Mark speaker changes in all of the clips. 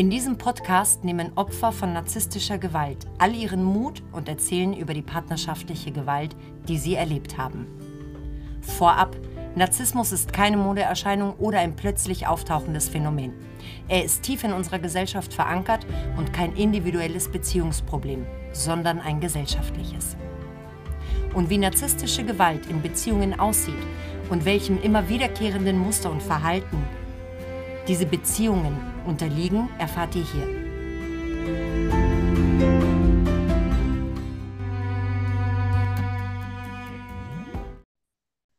Speaker 1: In diesem Podcast nehmen Opfer von narzisstischer Gewalt all ihren Mut und erzählen über die partnerschaftliche Gewalt, die sie erlebt haben. Vorab, Narzissmus ist keine Modeerscheinung oder ein plötzlich auftauchendes Phänomen. Er ist tief in unserer Gesellschaft verankert und kein individuelles Beziehungsproblem, sondern ein gesellschaftliches. Und wie narzisstische Gewalt in Beziehungen aussieht und welchem immer wiederkehrenden Muster und Verhalten diese Beziehungen unterliegen, erfahrt ihr hier.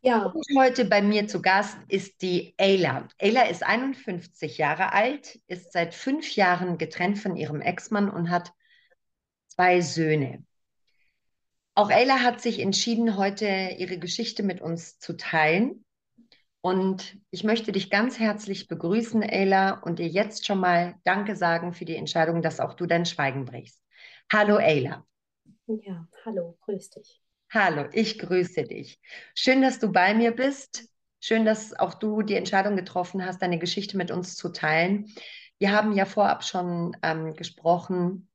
Speaker 1: Ja. heute bei mir zu Gast ist die Ayla. Ayla ist 51 Jahre alt, ist seit fünf Jahren getrennt von ihrem Ex-Mann und hat zwei Söhne. Auch Ayla hat sich entschieden, heute ihre Geschichte mit uns zu teilen. Und ich möchte dich ganz herzlich begrüßen, Ayla, und dir jetzt schon mal Danke sagen für die Entscheidung, dass auch du dein Schweigen brichst. Hallo, Ayla.
Speaker 2: Ja, hallo, grüß dich.
Speaker 1: Hallo, ich grüße dich. Schön, dass du bei mir bist. Schön, dass auch du die Entscheidung getroffen hast, deine Geschichte mit uns zu teilen. Wir haben ja vorab schon ähm, gesprochen,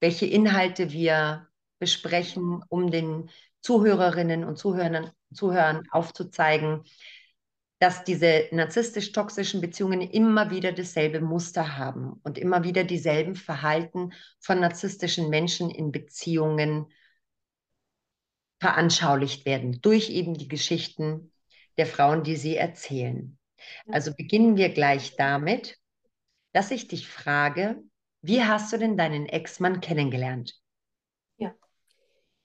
Speaker 1: welche Inhalte wir besprechen, um den Zuhörerinnen und Zuhörern, Zuhörern aufzuzeigen, dass diese narzisstisch-toxischen Beziehungen immer wieder dasselbe Muster haben und immer wieder dieselben Verhalten von narzisstischen Menschen in Beziehungen veranschaulicht werden durch eben die Geschichten der Frauen, die sie erzählen. Also beginnen wir gleich damit, dass ich dich frage, wie hast du denn deinen Ex-Mann kennengelernt?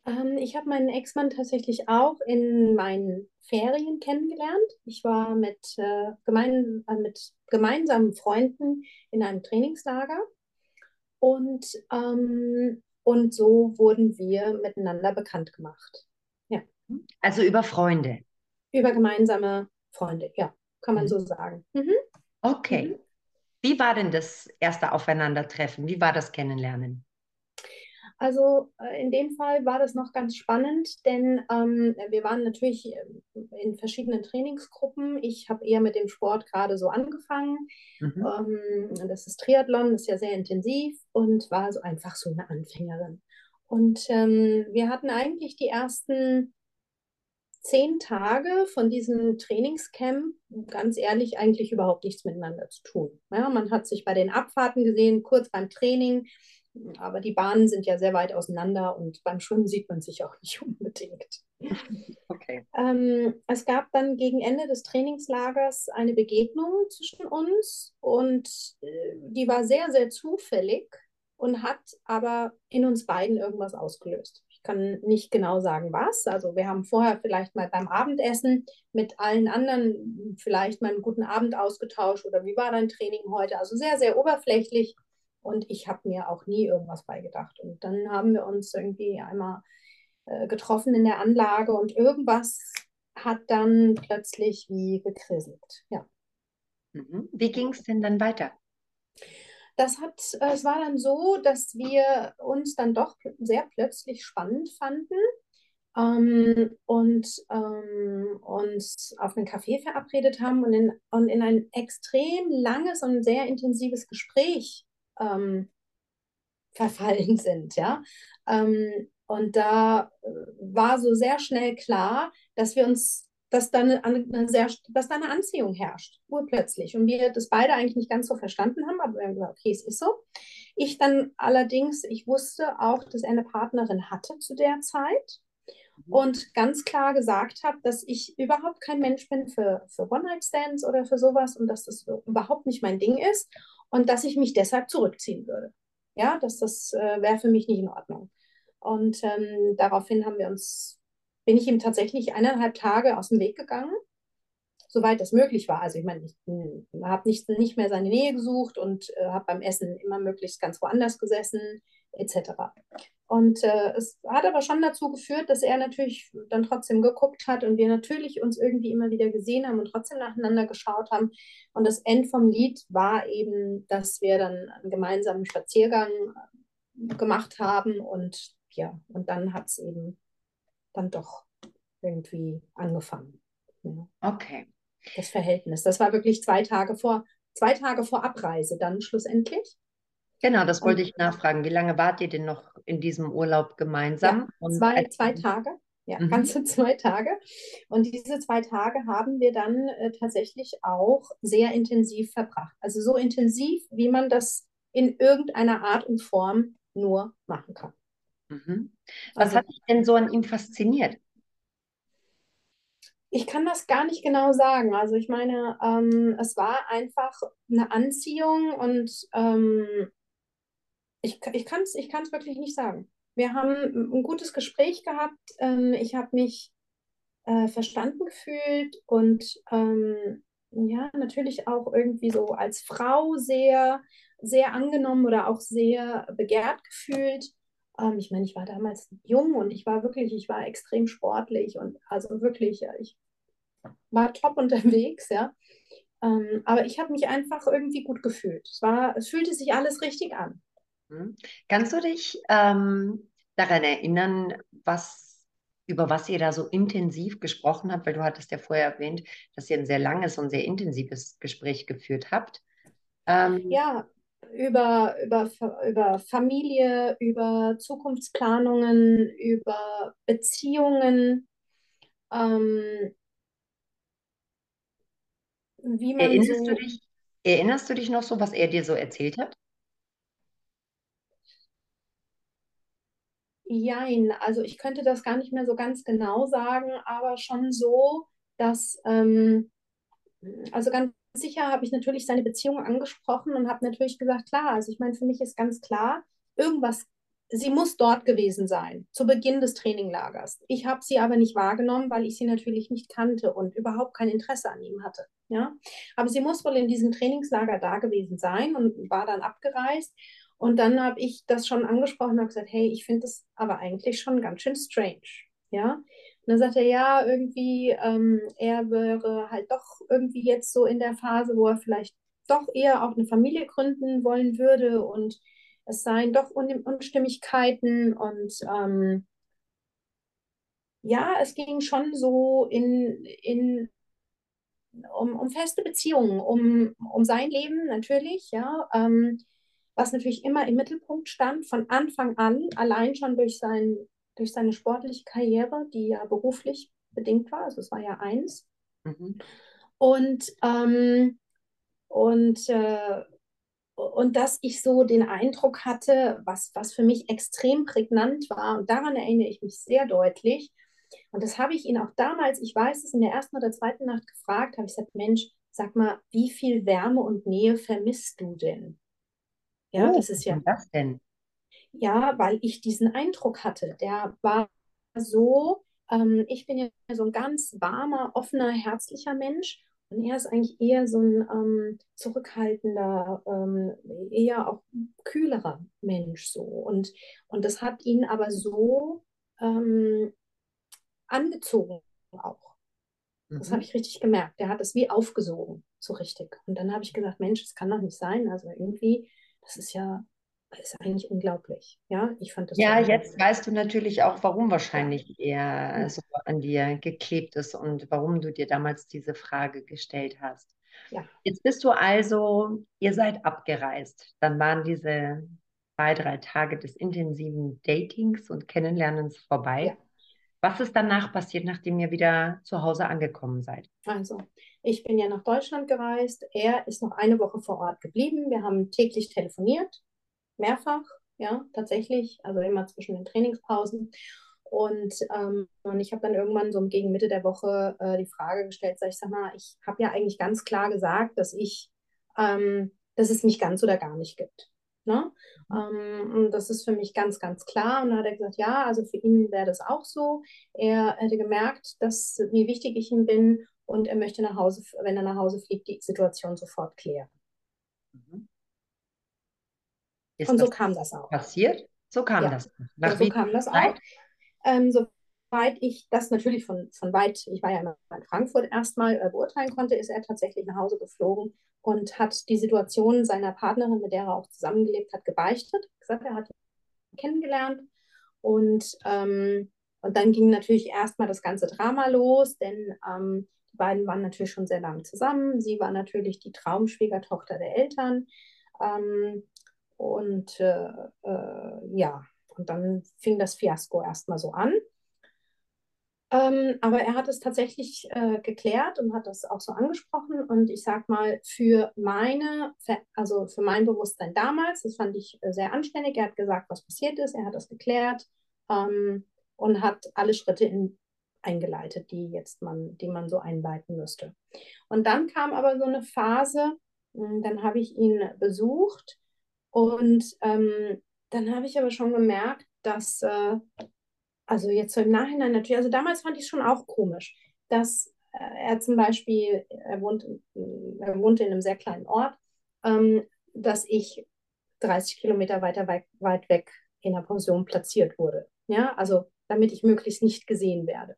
Speaker 2: Ähm, ich habe meinen Ex-Mann tatsächlich auch in meinen Ferien kennengelernt. Ich war mit, äh, gemein, äh, mit gemeinsamen Freunden in einem Trainingslager und, ähm, und so wurden wir miteinander bekannt gemacht. Ja.
Speaker 1: Also über Freunde.
Speaker 2: Über gemeinsame Freunde, ja, kann man mhm. so sagen. Mhm.
Speaker 1: Okay. Mhm. Wie war denn das erste Aufeinandertreffen? Wie war das Kennenlernen?
Speaker 2: Also äh, in dem Fall war das noch ganz spannend, denn ähm, wir waren natürlich äh, in verschiedenen Trainingsgruppen. Ich habe eher mit dem Sport gerade so angefangen. Mhm. Ähm, das ist Triathlon, das ist ja sehr intensiv und war so einfach so eine Anfängerin. Und ähm, wir hatten eigentlich die ersten zehn Tage von diesem Trainingscamp, ganz ehrlich, eigentlich überhaupt nichts miteinander zu tun. Ja, man hat sich bei den Abfahrten gesehen, kurz beim Training. Aber die Bahnen sind ja sehr weit auseinander und beim Schwimmen sieht man sich auch nicht unbedingt. Okay. Ähm, es gab dann gegen Ende des Trainingslagers eine Begegnung zwischen uns und äh, die war sehr, sehr zufällig und hat aber in uns beiden irgendwas ausgelöst. Ich kann nicht genau sagen, was. Also wir haben vorher vielleicht mal beim Abendessen mit allen anderen vielleicht mal einen guten Abend ausgetauscht oder wie war dein Training heute? Also sehr, sehr oberflächlich und ich habe mir auch nie irgendwas beigedacht. Und dann haben wir uns irgendwie einmal äh, getroffen in der Anlage und irgendwas hat dann plötzlich wie gekrisselt. Ja.
Speaker 1: Mhm. Wie ging es denn dann weiter?
Speaker 2: Das hat, äh, es war dann so, dass wir uns dann doch sehr plötzlich spannend fanden ähm, und ähm, uns auf einen Café verabredet haben und in, und in ein extrem langes und sehr intensives Gespräch ähm, verfallen sind, ja. Ähm, und da äh, war so sehr schnell klar, dass wir uns, dass da eine, eine, sehr, dass da eine Anziehung herrscht, urplötzlich. Und wir das beide eigentlich nicht ganz so verstanden haben, aber wir haben gesagt, okay, es ist so. Ich dann allerdings, ich wusste auch, dass er eine Partnerin hatte zu der Zeit mhm. und ganz klar gesagt habe, dass ich überhaupt kein Mensch bin für, für One-Night-Stands oder für sowas und dass das überhaupt nicht mein Ding ist und dass ich mich deshalb zurückziehen würde. Ja, dass das äh, wäre für mich nicht in Ordnung. Und ähm, daraufhin haben wir uns, bin ich ihm tatsächlich eineinhalb Tage aus dem Weg gegangen, soweit das möglich war. Also ich meine, ich habe nicht, nicht mehr seine Nähe gesucht und äh, habe beim Essen immer möglichst ganz woanders gesessen, etc. Und äh, es hat aber schon dazu geführt, dass er natürlich dann trotzdem geguckt hat und wir natürlich uns irgendwie immer wieder gesehen haben und trotzdem nacheinander geschaut haben. Und das End vom Lied war eben, dass wir dann einen gemeinsamen Spaziergang äh, gemacht haben und ja, und dann hat es eben dann doch irgendwie angefangen.
Speaker 1: Ja. Okay.
Speaker 2: Das Verhältnis. Das war wirklich zwei Tage vor zwei Tage vor Abreise dann schlussendlich.
Speaker 1: Genau, das wollte ich nachfragen. Wie lange wart ihr denn noch in diesem Urlaub gemeinsam?
Speaker 2: Ja, zwei, zwei Tage. Ja, mhm. ganze zwei Tage. Und diese zwei Tage haben wir dann äh, tatsächlich auch sehr intensiv verbracht. Also so intensiv, wie man das in irgendeiner Art und Form nur machen kann.
Speaker 1: Mhm. Was also, hat dich denn so an ihm fasziniert?
Speaker 2: Ich kann das gar nicht genau sagen. Also ich meine, ähm, es war einfach eine Anziehung und ähm, ich, ich kann es ich kann's wirklich nicht sagen. Wir haben ein gutes Gespräch gehabt. Ähm, ich habe mich äh, verstanden gefühlt und ähm, ja, natürlich auch irgendwie so als Frau sehr, sehr angenommen oder auch sehr begehrt gefühlt. Ähm, ich meine, ich war damals jung und ich war wirklich, ich war extrem sportlich und also wirklich, ich war top unterwegs, ja. Ähm, aber ich habe mich einfach irgendwie gut gefühlt. Es war, es fühlte sich alles richtig an.
Speaker 1: Mhm. Kannst du dich ähm, daran erinnern, was, über was ihr da so intensiv gesprochen habt? Weil du hattest ja vorher erwähnt, dass ihr ein sehr langes und sehr intensives Gespräch geführt habt.
Speaker 2: Ähm, ja, über, über, über Familie, über Zukunftsplanungen, über Beziehungen. Ähm,
Speaker 1: wie man erinnerst, so, du dich, erinnerst du dich noch so, was er dir so erzählt hat?
Speaker 2: Jein, also ich könnte das gar nicht mehr so ganz genau sagen, aber schon so, dass, ähm, also ganz sicher habe ich natürlich seine Beziehung angesprochen und habe natürlich gesagt, klar, also ich meine, für mich ist ganz klar, irgendwas, sie muss dort gewesen sein, zu Beginn des Traininglagers. Ich habe sie aber nicht wahrgenommen, weil ich sie natürlich nicht kannte und überhaupt kein Interesse an ihm hatte. Ja? Aber sie muss wohl in diesem Trainingslager da gewesen sein und war dann abgereist. Und dann habe ich das schon angesprochen und habe gesagt, hey, ich finde das aber eigentlich schon ganz schön strange. Ja. Und dann sagt er, ja, irgendwie, ähm, er wäre halt doch irgendwie jetzt so in der Phase, wo er vielleicht doch eher auch eine Familie gründen wollen würde und es seien doch Un Unstimmigkeiten und ähm, ja, es ging schon so in, in um, um feste Beziehungen, um, um sein Leben natürlich, ja. Ähm, was natürlich immer im Mittelpunkt stand, von Anfang an, allein schon durch, sein, durch seine sportliche Karriere, die ja beruflich bedingt war, also es war ja eins. Mhm. Und, ähm, und, äh, und dass ich so den Eindruck hatte, was, was für mich extrem prägnant war, und daran erinnere ich mich sehr deutlich, und das habe ich ihn auch damals, ich weiß es, in der ersten oder zweiten Nacht gefragt, habe ich gesagt, Mensch, sag mal, wie viel Wärme und Nähe vermisst du denn? Ja, oh, das ist ja.
Speaker 1: Was denn?
Speaker 2: Ja, weil ich diesen Eindruck hatte. Der war so, ähm, ich bin ja so ein ganz warmer, offener, herzlicher Mensch. Und er ist eigentlich eher so ein ähm, zurückhaltender, ähm, eher auch kühlerer Mensch so. Und, und das hat ihn aber so ähm, angezogen auch. Das mhm. habe ich richtig gemerkt. Der hat es wie aufgesogen, so richtig. Und dann habe ich gesagt, Mensch, das kann doch nicht sein. Also irgendwie das ist ja ist eigentlich unglaublich. Ja, ich fand das.
Speaker 1: Ja, jetzt weißt du natürlich auch, warum wahrscheinlich ja. er so an dir geklebt ist und warum du dir damals diese Frage gestellt hast. Ja. Jetzt bist du also, ihr seid abgereist. Dann waren diese zwei, drei Tage des intensiven Datings und Kennenlernens vorbei. Ja. Was ist danach passiert, nachdem ihr wieder zu Hause angekommen seid?
Speaker 2: Also, ich bin ja nach Deutschland gereist. Er ist noch eine Woche vor Ort geblieben. Wir haben täglich telefoniert, mehrfach, ja, tatsächlich, also immer zwischen den Trainingspausen. Und, ähm, und ich habe dann irgendwann so gegen Mitte der Woche äh, die Frage gestellt, sag ich sag mal, ich habe ja eigentlich ganz klar gesagt, dass ich, ähm, dass es mich ganz oder gar nicht gibt. Ne? Ähm, und das ist für mich ganz, ganz klar. Und dann hat er gesagt, ja, also für ihn wäre das auch so. Er hätte gemerkt, dass, wie wichtig ich ihm bin und er möchte nach Hause, wenn er nach Hause fliegt, die Situation sofort klären. Mhm. und so kam das auch.
Speaker 1: Passiert? So kam
Speaker 2: ja.
Speaker 1: das.
Speaker 2: Nach so kam das auch. Ähm, soweit ich das natürlich von, von weit, ich war ja in Frankfurt erstmal äh, beurteilen konnte, ist er tatsächlich nach Hause geflogen und hat die Situation seiner Partnerin, mit der er auch zusammengelebt hat, gebeichtet. Gesagt, er hat ihn kennengelernt. Und, ähm, und dann ging natürlich erstmal das ganze Drama los, denn ähm, die beiden waren natürlich schon sehr lange zusammen. Sie war natürlich die Traumschwiegertochter der Eltern. Ähm, und äh, äh, ja, und dann fing das Fiasko erstmal so an. Ähm, aber er hat es tatsächlich äh, geklärt und hat das auch so angesprochen. Und ich sag mal, für meine, also für mein Bewusstsein damals, das fand ich äh, sehr anständig. Er hat gesagt, was passiert ist, er hat das geklärt ähm, und hat alle Schritte in, eingeleitet, die jetzt man, die man so einleiten müsste. Und dann kam aber so eine Phase, hm, dann habe ich ihn besucht und ähm, dann habe ich aber schon gemerkt, dass äh, also jetzt so im Nachhinein natürlich, also damals fand ich es schon auch komisch, dass äh, er zum Beispiel, er, wohnt, er wohnte in einem sehr kleinen Ort, ähm, dass ich 30 Kilometer weiter weit, weit weg in der Pension platziert wurde. Ja, also damit ich möglichst nicht gesehen werde.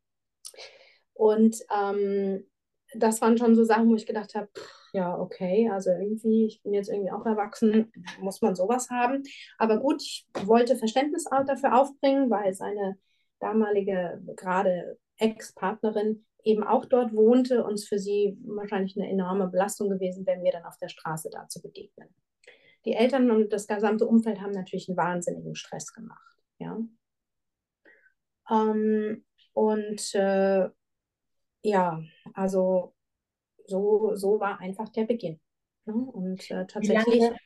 Speaker 2: Und ähm, das waren schon so Sachen, wo ich gedacht habe, ja, okay, also irgendwie, ich bin jetzt irgendwie auch erwachsen, muss man sowas haben. Aber gut, ich wollte Verständnis dafür aufbringen, weil seine damalige gerade Ex-Partnerin eben auch dort wohnte und es für sie wahrscheinlich eine enorme Belastung gewesen wäre, mir dann auf der Straße da zu begegnen. Die Eltern und das gesamte Umfeld haben natürlich einen wahnsinnigen Stress gemacht. Ja? Ähm, und äh, ja, also so, so war einfach der Beginn. Ne? Und äh, tatsächlich.
Speaker 1: Wie lange,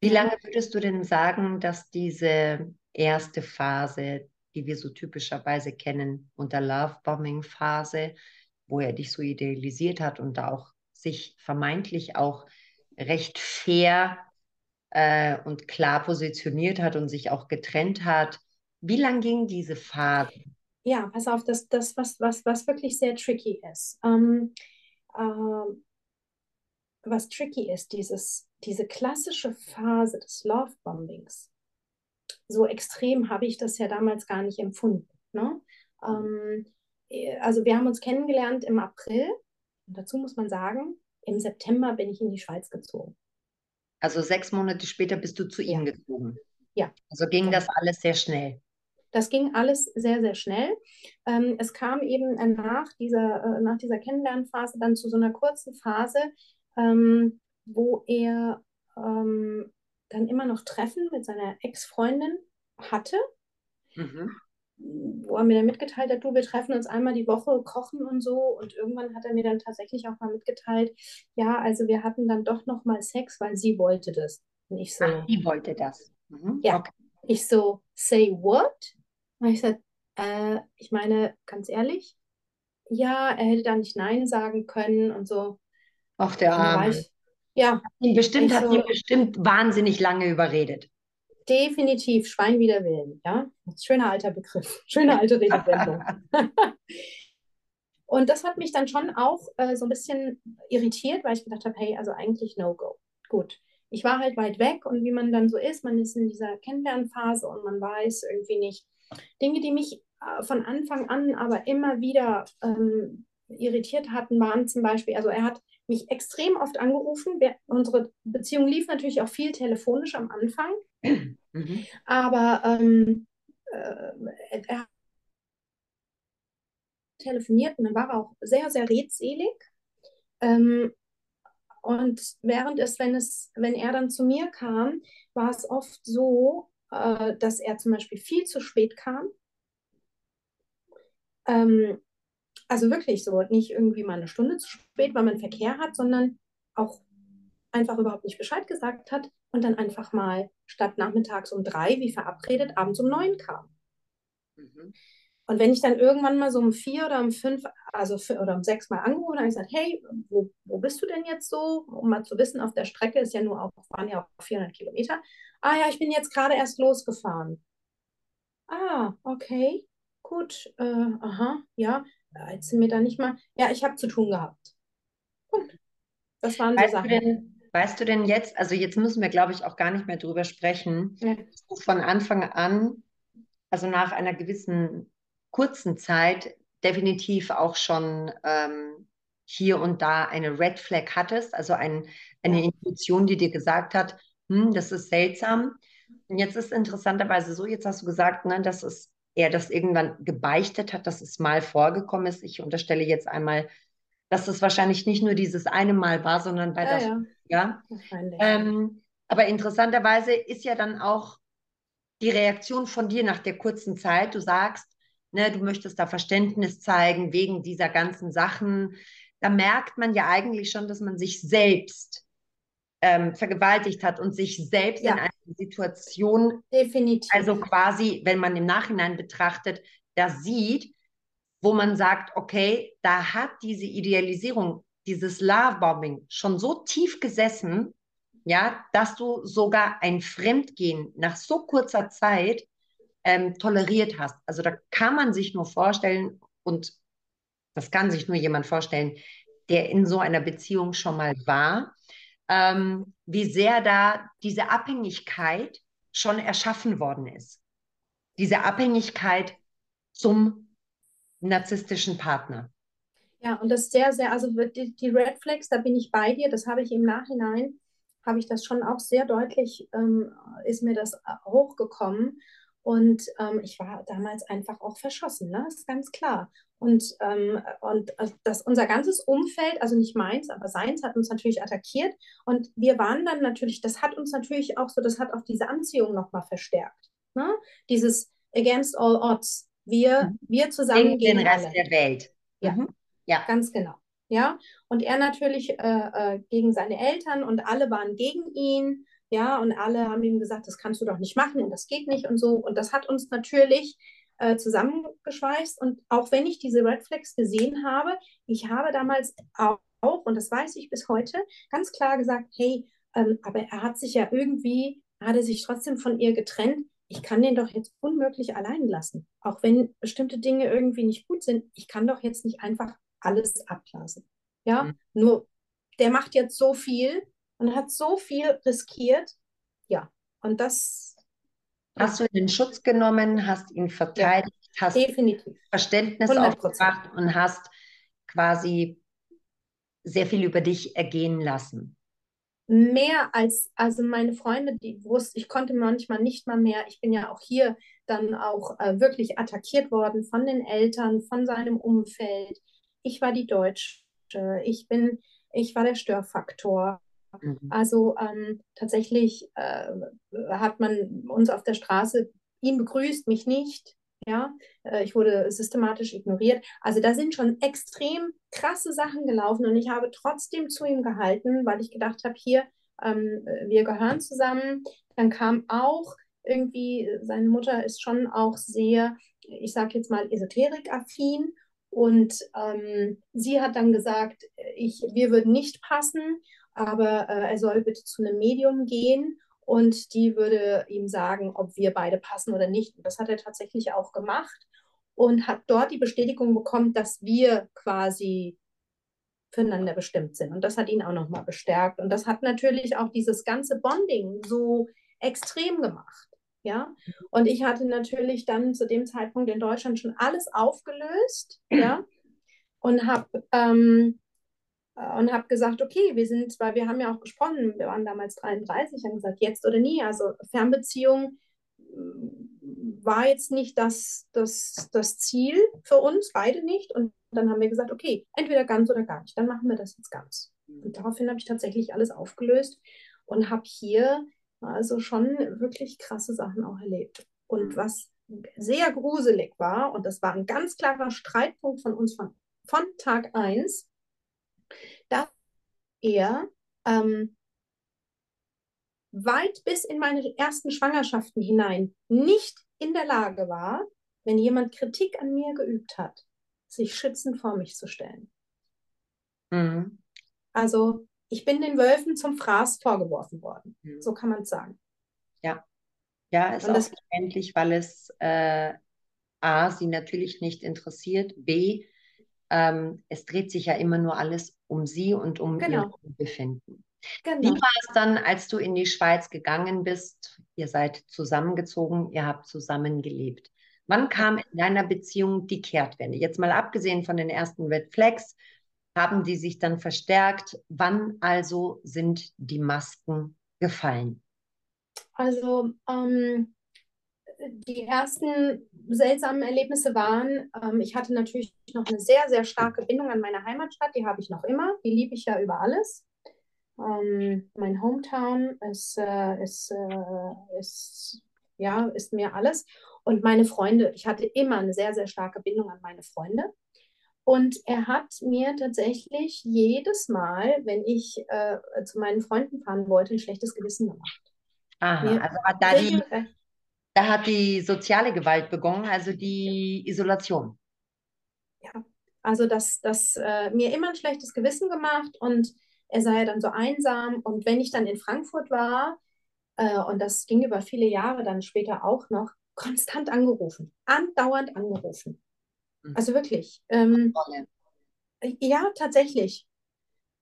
Speaker 1: wie lange würdest du denn sagen, dass diese erste Phase die wir so typischerweise kennen unter Love-Bombing-Phase, wo er dich so idealisiert hat und da auch sich vermeintlich auch recht fair äh, und klar positioniert hat und sich auch getrennt hat. Wie lang ging diese Phase?
Speaker 2: Ja, pass auf, das, das was, was, was wirklich sehr tricky ist. Ähm, ähm, was tricky ist, dieses, diese klassische Phase des Love-Bombings so extrem habe ich das ja damals gar nicht empfunden. Ne? Ähm, also wir haben uns kennengelernt im April. Und dazu muss man sagen, im September bin ich in die Schweiz gezogen.
Speaker 1: Also sechs Monate später bist du zu ihm gezogen.
Speaker 2: Ja.
Speaker 1: Also ging ja. das alles sehr schnell.
Speaker 2: Das ging alles sehr, sehr schnell. Ähm, es kam eben nach dieser, äh, nach dieser Kennenlernphase dann zu so einer kurzen Phase, ähm, wo er ähm, dann immer noch Treffen mit seiner Ex-Freundin hatte, mhm. wo er mir dann mitgeteilt hat, du, wir treffen uns einmal die Woche, kochen und so. Und irgendwann hat er mir dann tatsächlich auch mal mitgeteilt, ja, also wir hatten dann doch noch mal Sex, weil sie wollte das. Und ich so,
Speaker 1: Ach, sie wollte das. Mhm.
Speaker 2: Ja. Okay. Ich so, say what? Und ich sagte, äh, ich meine, ganz ehrlich, ja, er hätte da nicht Nein sagen können und so.
Speaker 1: Ach, der Arme.
Speaker 2: Ja.
Speaker 1: Ihn bestimmt hat ihn bestimmt wahnsinnig lange überredet.
Speaker 2: Definitiv, Schwein wider Willen, ja. Schöner alter Begriff, schöne alte Redewendung. Und das hat mich dann schon auch äh, so ein bisschen irritiert, weil ich gedacht habe, hey, also eigentlich No-Go. Gut. Ich war halt weit weg und wie man dann so ist, man ist in dieser Kennenlernphase und man weiß irgendwie nicht. Dinge, die mich äh, von Anfang an aber immer wieder ähm, irritiert hatten, waren zum Beispiel, also er hat mich extrem oft angerufen. Wir, unsere Beziehung lief natürlich auch viel telefonisch am Anfang. Mhm. Aber ähm, äh, er telefoniert und dann war er auch sehr, sehr redselig. Ähm, und während es, wenn es, wenn er dann zu mir kam, war es oft so, äh, dass er zum Beispiel viel zu spät kam. Ähm, also wirklich so, nicht irgendwie mal eine Stunde zu spät, weil man Verkehr hat, sondern auch einfach überhaupt nicht Bescheid gesagt hat und dann einfach mal statt nachmittags um drei, wie verabredet, abends um neun kam. Mhm. Und wenn ich dann irgendwann mal so um vier oder um fünf, also für, oder um sechs mal angerufen habe, ich gesagt, hey, wo, wo bist du denn jetzt so? Um mal zu wissen, auf der Strecke ist ja nur auch, waren ja auch 400 Kilometer. Ah ja, ich bin jetzt gerade erst losgefahren. Ah, okay, gut, äh, aha, ja, jetzt sind mir da nicht mal, ja, ich habe zu tun gehabt. Punkt. Das waren
Speaker 1: weißt
Speaker 2: so Sachen.
Speaker 1: Du denn, weißt du denn jetzt, also jetzt müssen wir, glaube ich, auch gar nicht mehr drüber sprechen, ja. von Anfang an, also nach einer gewissen kurzen Zeit, definitiv auch schon ähm, hier und da eine Red Flag hattest, also ein, eine. Intuition, die dir gesagt hat, hm, das ist seltsam. Und jetzt ist interessanterweise so, jetzt hast du gesagt, ne, das ist er das irgendwann gebeichtet hat, dass es mal vorgekommen ist. Ich unterstelle jetzt einmal, dass es wahrscheinlich nicht nur dieses eine Mal war, sondern bei
Speaker 2: Ja,
Speaker 1: das,
Speaker 2: ja.
Speaker 1: ja. Ähm, aber interessanterweise ist ja dann auch die Reaktion von dir nach der kurzen Zeit. Du sagst, ne, du möchtest da Verständnis zeigen wegen dieser ganzen Sachen. Da merkt man ja eigentlich schon, dass man sich selbst ähm, vergewaltigt hat und sich selbst
Speaker 2: Ja.
Speaker 1: in einer Situation
Speaker 2: Definitiv.
Speaker 1: also quasi, wenn man im Nachhinein betrachtet, das sieht, wo man sagt, okay, da hat diese Idealisierung, dieses Lovebombing schon so tief gesessen, ja, dass du sogar ein Fremdgehen nach so kurzer Zeit ähm, toleriert hast. Also da kann man sich nur vorstellen und das kann sich nur jemand vorstellen, der in so einer Beziehung schon mal war, ähm, wie sehr da diese Abhängigkeit schon erschaffen worden ist. Diese Abhängigkeit zum narzisstischen Partner.
Speaker 2: Ja, und das sehr, sehr, also die, die Red Flags, da bin ich bei dir, das habe ich im Nachhinein, habe ich das schon auch sehr deutlich, ähm, ist mir das hochgekommen. Und ähm, ich war damals einfach auch verschossen, ne? ist ganz klar. Und, ähm, und äh, das, unser ganzes Umfeld, also nicht meins, aber seins, hat uns natürlich attackiert. Und wir waren dann natürlich, das hat uns natürlich auch so, das hat auch diese Anziehung nochmal verstärkt. Ne? Dieses Against all odds. Wir, wir zusammen
Speaker 1: Gegen den Rest
Speaker 2: alle.
Speaker 1: der Welt.
Speaker 2: Ja.
Speaker 1: Mhm. Ja.
Speaker 2: Ganz genau. Ja, und er natürlich äh, äh, gegen seine Eltern und alle waren gegen ihn. Ja, und alle haben ihm gesagt, das kannst du doch nicht machen und das geht nicht und so. Und das hat uns natürlich äh, zusammengeschweißt. Und auch wenn ich diese Red Flags gesehen habe, ich habe damals auch, und das weiß ich bis heute, ganz klar gesagt, hey, ähm, aber er hat sich ja irgendwie, hat er sich trotzdem von ihr getrennt. Ich kann den doch jetzt unmöglich allein lassen. Auch wenn bestimmte Dinge irgendwie nicht gut sind. Ich kann doch jetzt nicht einfach alles ablassen. Ja,
Speaker 1: Mhm.
Speaker 2: nur der macht jetzt so viel und hat so viel riskiert. Ja, und das
Speaker 1: Hast du in Schutz genommen, hast ihn verteidigt, hast
Speaker 2: definitiv.
Speaker 1: Verständnis
Speaker 2: 100%.
Speaker 1: aufgebracht und hast quasi sehr viel über dich ergehen lassen.
Speaker 2: Mehr als, also meine Freunde, die wussten, ich konnte manchmal nicht mal mehr, ich bin ja auch hier dann auch äh, wirklich attackiert worden von den Eltern, von seinem Umfeld. Ich war die Deutsche, ich bin, ich war der Störfaktor.
Speaker 1: Mhm.
Speaker 2: Also ähm, tatsächlich äh, hat man uns auf der Straße, ihn begrüßt, mich nicht. Ja, äh, ich wurde systematisch ignoriert. Also da sind schon extrem krasse Sachen gelaufen und ich habe trotzdem zu ihm gehalten, weil ich gedacht habe, hier, ähm, wir gehören zusammen. Dann kam auch irgendwie, seine Mutter ist schon auch sehr, ich sage jetzt mal, esoterikaffin. Und ähm, sie hat dann gesagt, ich, wir würden nicht passen, aber äh, er soll bitte zu einem Medium gehen und die würde ihm sagen, ob wir beide passen oder nicht. Und das hat er tatsächlich auch gemacht und hat dort die Bestätigung bekommen, dass wir quasi füreinander bestimmt sind. Und das hat ihn auch nochmal bestärkt. Und das hat natürlich auch dieses ganze Bonding so extrem gemacht. Ja, und ich hatte natürlich dann zu dem Zeitpunkt in Deutschland schon alles aufgelöst, ja, und habe ähm, und habe gesagt, okay, wir sind, weil wir haben ja auch gesprochen, wir waren damals 33, haben gesagt, jetzt oder nie. Also Fernbeziehung mm, war jetzt nicht das, das, das Ziel für uns, beide nicht. Und dann haben wir gesagt, okay, entweder ganz oder gar nicht, dann machen wir das jetzt ganz. Und daraufhin habe ich tatsächlich alles aufgelöst und habe hier also schon wirklich krasse Sachen auch erlebt. Und was sehr gruselig war, und das war ein ganz klarer Streitpunkt von uns von, von Tag 1, dass er ähm, weit bis in meine ersten Schwangerschaften hinein nicht in der Lage war, wenn jemand Kritik an mir geübt hat, sich schützend vor mich zu stellen.
Speaker 1: Mhm.
Speaker 2: Also ich bin den Wölfen zum Fraß vorgeworfen worden,
Speaker 1: Mhm.
Speaker 2: so kann man es sagen.
Speaker 1: Ja, ist
Speaker 2: Und
Speaker 1: auch verständlich, weil es äh, A, sie natürlich nicht interessiert, B, ähm, es dreht sich ja immer nur alles um sie und um
Speaker 2: Genau.
Speaker 1: ihr Befinden.
Speaker 2: Genau.
Speaker 1: Wie war es dann, als du in die Schweiz gegangen bist? Ihr seid zusammengezogen, ihr habt zusammengelebt. Wann kam in deiner Beziehung die Kehrtwende? Jetzt mal abgesehen von den ersten Red Flags, haben die sich dann verstärkt? Wann also sind die Masken gefallen?
Speaker 2: Also ähm, die ersten seltsamen Erlebnisse waren, ähm, ich hatte natürlich noch eine sehr, sehr starke Bindung an meine Heimatstadt, die habe ich noch immer, die liebe ich ja über alles. Ähm, mein Hometown ist, äh, ist, äh, ist, ja, ist mir alles. Und meine Freunde, ich hatte immer eine sehr, sehr starke Bindung an meine Freunde. Und er hat mir tatsächlich jedes Mal, wenn ich äh, zu meinen Freunden fahren wollte, ein schlechtes Gewissen gemacht.
Speaker 1: Aha, mir also hat da die, da hat die soziale Gewalt begonnen, also die Isolation.
Speaker 2: Ja, also dass das äh, mir immer ein schlechtes Gewissen gemacht und er sei dann so einsam. Und wenn ich dann in Frankfurt war, äh, und das ging über viele Jahre dann später auch noch, konstant angerufen, andauernd angerufen. Mhm. Also wirklich. Ähm, ja, tatsächlich.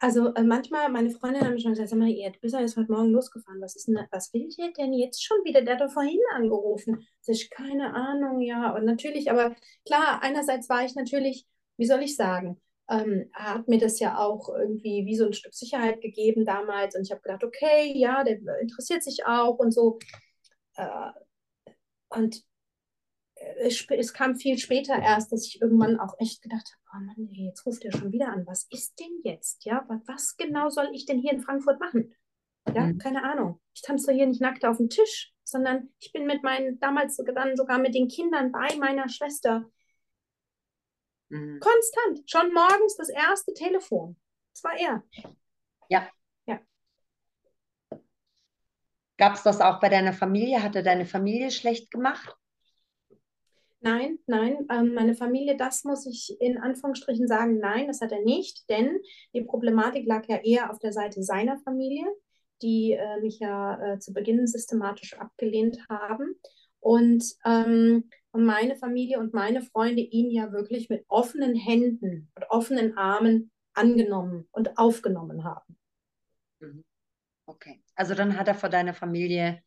Speaker 2: Also äh, manchmal, meine Freundin hat mir schon gesagt, sag mal, ihr, du bist ja jetzt heute Morgen losgefahren. Was ist denn, was will der denn jetzt schon wieder? Der hat doch vorhin angerufen. Das ist keine Ahnung, ja. Und natürlich, aber klar, einerseits war ich natürlich, wie soll ich sagen, ähm, hat mir das ja auch irgendwie wie so ein Stück Sicherheit gegeben damals. Und ich habe gedacht, okay, ja, der interessiert sich auch und so. Äh, und es, kam viel später erst, dass ich irgendwann auch echt gedacht habe, oh Mann, jetzt ruft er schon wieder an. Was ist denn jetzt? Ja, was genau soll ich denn hier in Frankfurt machen? Ja, mhm. keine Ahnung. Ich tanze hier nicht nackt auf dem Tisch, sondern ich bin mit meinen, damals dann sogar mit den Kindern bei meiner Schwester. Mhm. Konstant. Schon morgens das erste Telefon. Das war er.
Speaker 1: Ja.
Speaker 2: Ja.
Speaker 1: Gab es das auch bei deiner Familie? Hatte deine Familie schlecht gemacht?
Speaker 2: Nein, nein, ähm, meine Familie, das muss ich in Anführungsstrichen sagen, nein, das hat er nicht, denn die Problematik lag ja eher auf der Seite seiner Familie, die äh, mich ja äh, zu Beginn systematisch abgelehnt haben. Und ähm, meine Familie und meine Freunde ihn ja wirklich mit offenen Händen und offenen Armen angenommen und aufgenommen haben.
Speaker 1: Mhm. Okay, also dann hat er vor deiner Familie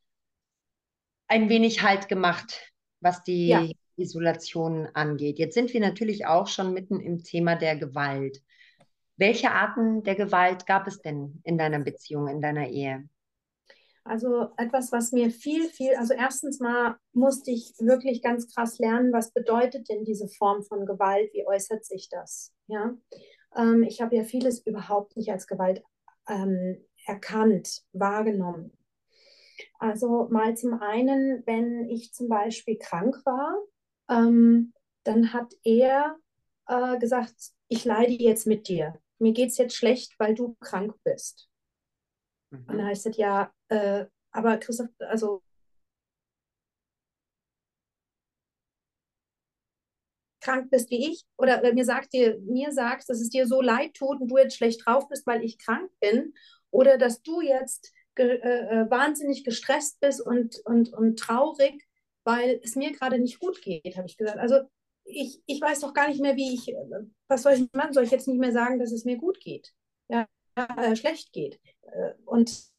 Speaker 1: ein wenig Halt gemacht, was die ja. Isolation angeht. Jetzt sind wir natürlich auch schon mitten im Thema der Gewalt. Welche Arten der Gewalt gab es denn in deiner Beziehung, in deiner Ehe?
Speaker 2: Also etwas, was mir viel, viel, also erstens mal musste ich wirklich ganz krass lernen, was bedeutet denn diese Form von Gewalt, wie äußert sich das? Ja, ähm, ich habe ja vieles überhaupt nicht als Gewalt ähm, erkannt, wahrgenommen. Also mal zum einen, wenn ich zum Beispiel krank war, ähm, dann hat er äh, gesagt, ich leide jetzt mit dir. Mir geht es jetzt schlecht, weil du krank bist. Mhm. Und dann heißt es ja, äh, aber Christoph, also krank bist wie ich oder mir sagt dir, mir sagst, dass es dir so leid tut und du jetzt schlecht drauf bist, weil ich krank bin oder dass du jetzt ge äh, äh wahnsinnig gestresst bist und, und, und traurig, weil es mir gerade nicht gut geht, habe ich gesagt. Also ich, ich weiß doch gar nicht mehr, wie ich, was soll ich machen? Soll ich jetzt nicht mehr sagen, dass es mir gut geht? Ja, äh, schlecht geht. Äh, und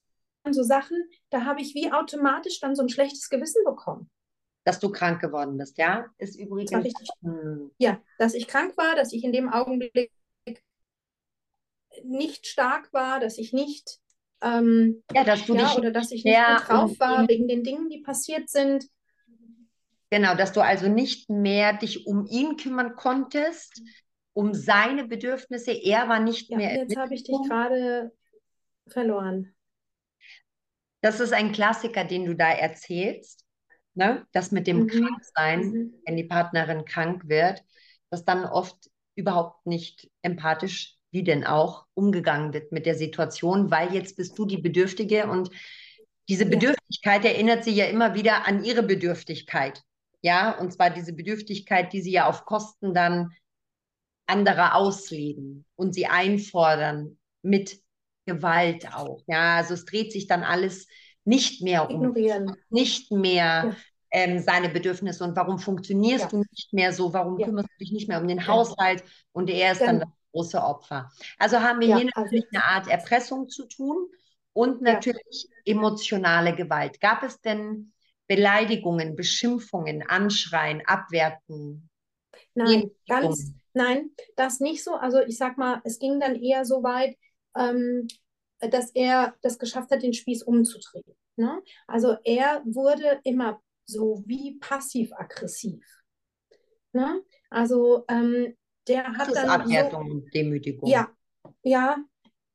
Speaker 2: so Sachen, da habe ich wie automatisch dann so ein schlechtes Gewissen bekommen.
Speaker 1: Dass du krank geworden bist, ja? Ist übrigens. Das
Speaker 2: richtig, hm. Ja, dass ich krank war, dass ich in dem Augenblick nicht stark war, dass ich nicht ähm,
Speaker 1: ja, dass du ja, dich
Speaker 2: oder dass ich nicht gut drauf war wegen den Dingen, die passiert sind.
Speaker 1: Genau, dass du also nicht mehr dich um ihn kümmern konntest, um seine Bedürfnisse. Er war nicht
Speaker 2: ja,
Speaker 1: mehr.
Speaker 2: Jetzt habe ich dich gerade verloren.
Speaker 1: Das ist ein Klassiker, den du da erzählst. Ne? Das mit dem mhm. Kranksein, mhm. wenn die Partnerin krank wird, dass dann oft überhaupt nicht empathisch, wie denn auch, umgegangen wird mit der Situation, weil jetzt bist du die Bedürftige und diese Bedürftigkeit ja. erinnert sie ja immer wieder an ihre Bedürftigkeit. Ja, und zwar diese Bedürftigkeit, die sie ja auf Kosten dann anderer ausleben und sie einfordern mit Gewalt auch. Ja, also es dreht sich dann alles nicht mehr um,
Speaker 2: Ignorieren.
Speaker 1: nicht mehr ja. ähm, seine Bedürfnisse und warum funktionierst ja. du nicht mehr so, warum ja. kümmerst du dich nicht mehr um den Haushalt und er ist dann das große Opfer. Also haben wir hier natürlich also, eine Art Erpressung zu tun und natürlich emotionale Gewalt. Gab es denn Beleidigungen, Beschimpfungen, Anschreien, Abwerten?
Speaker 2: Nein, ganz, nein, das nicht so. Also ich sag mal, es ging dann eher so weit, ähm, dass er das geschafft hat, den Spieß umzudrehen. Ne? Also er wurde immer so wie passiv-aggressiv. Ne? Also ähm, der hat
Speaker 1: Das ist
Speaker 2: dann
Speaker 1: Abwertung
Speaker 2: so,
Speaker 1: und Demütigung.
Speaker 2: ja, ja,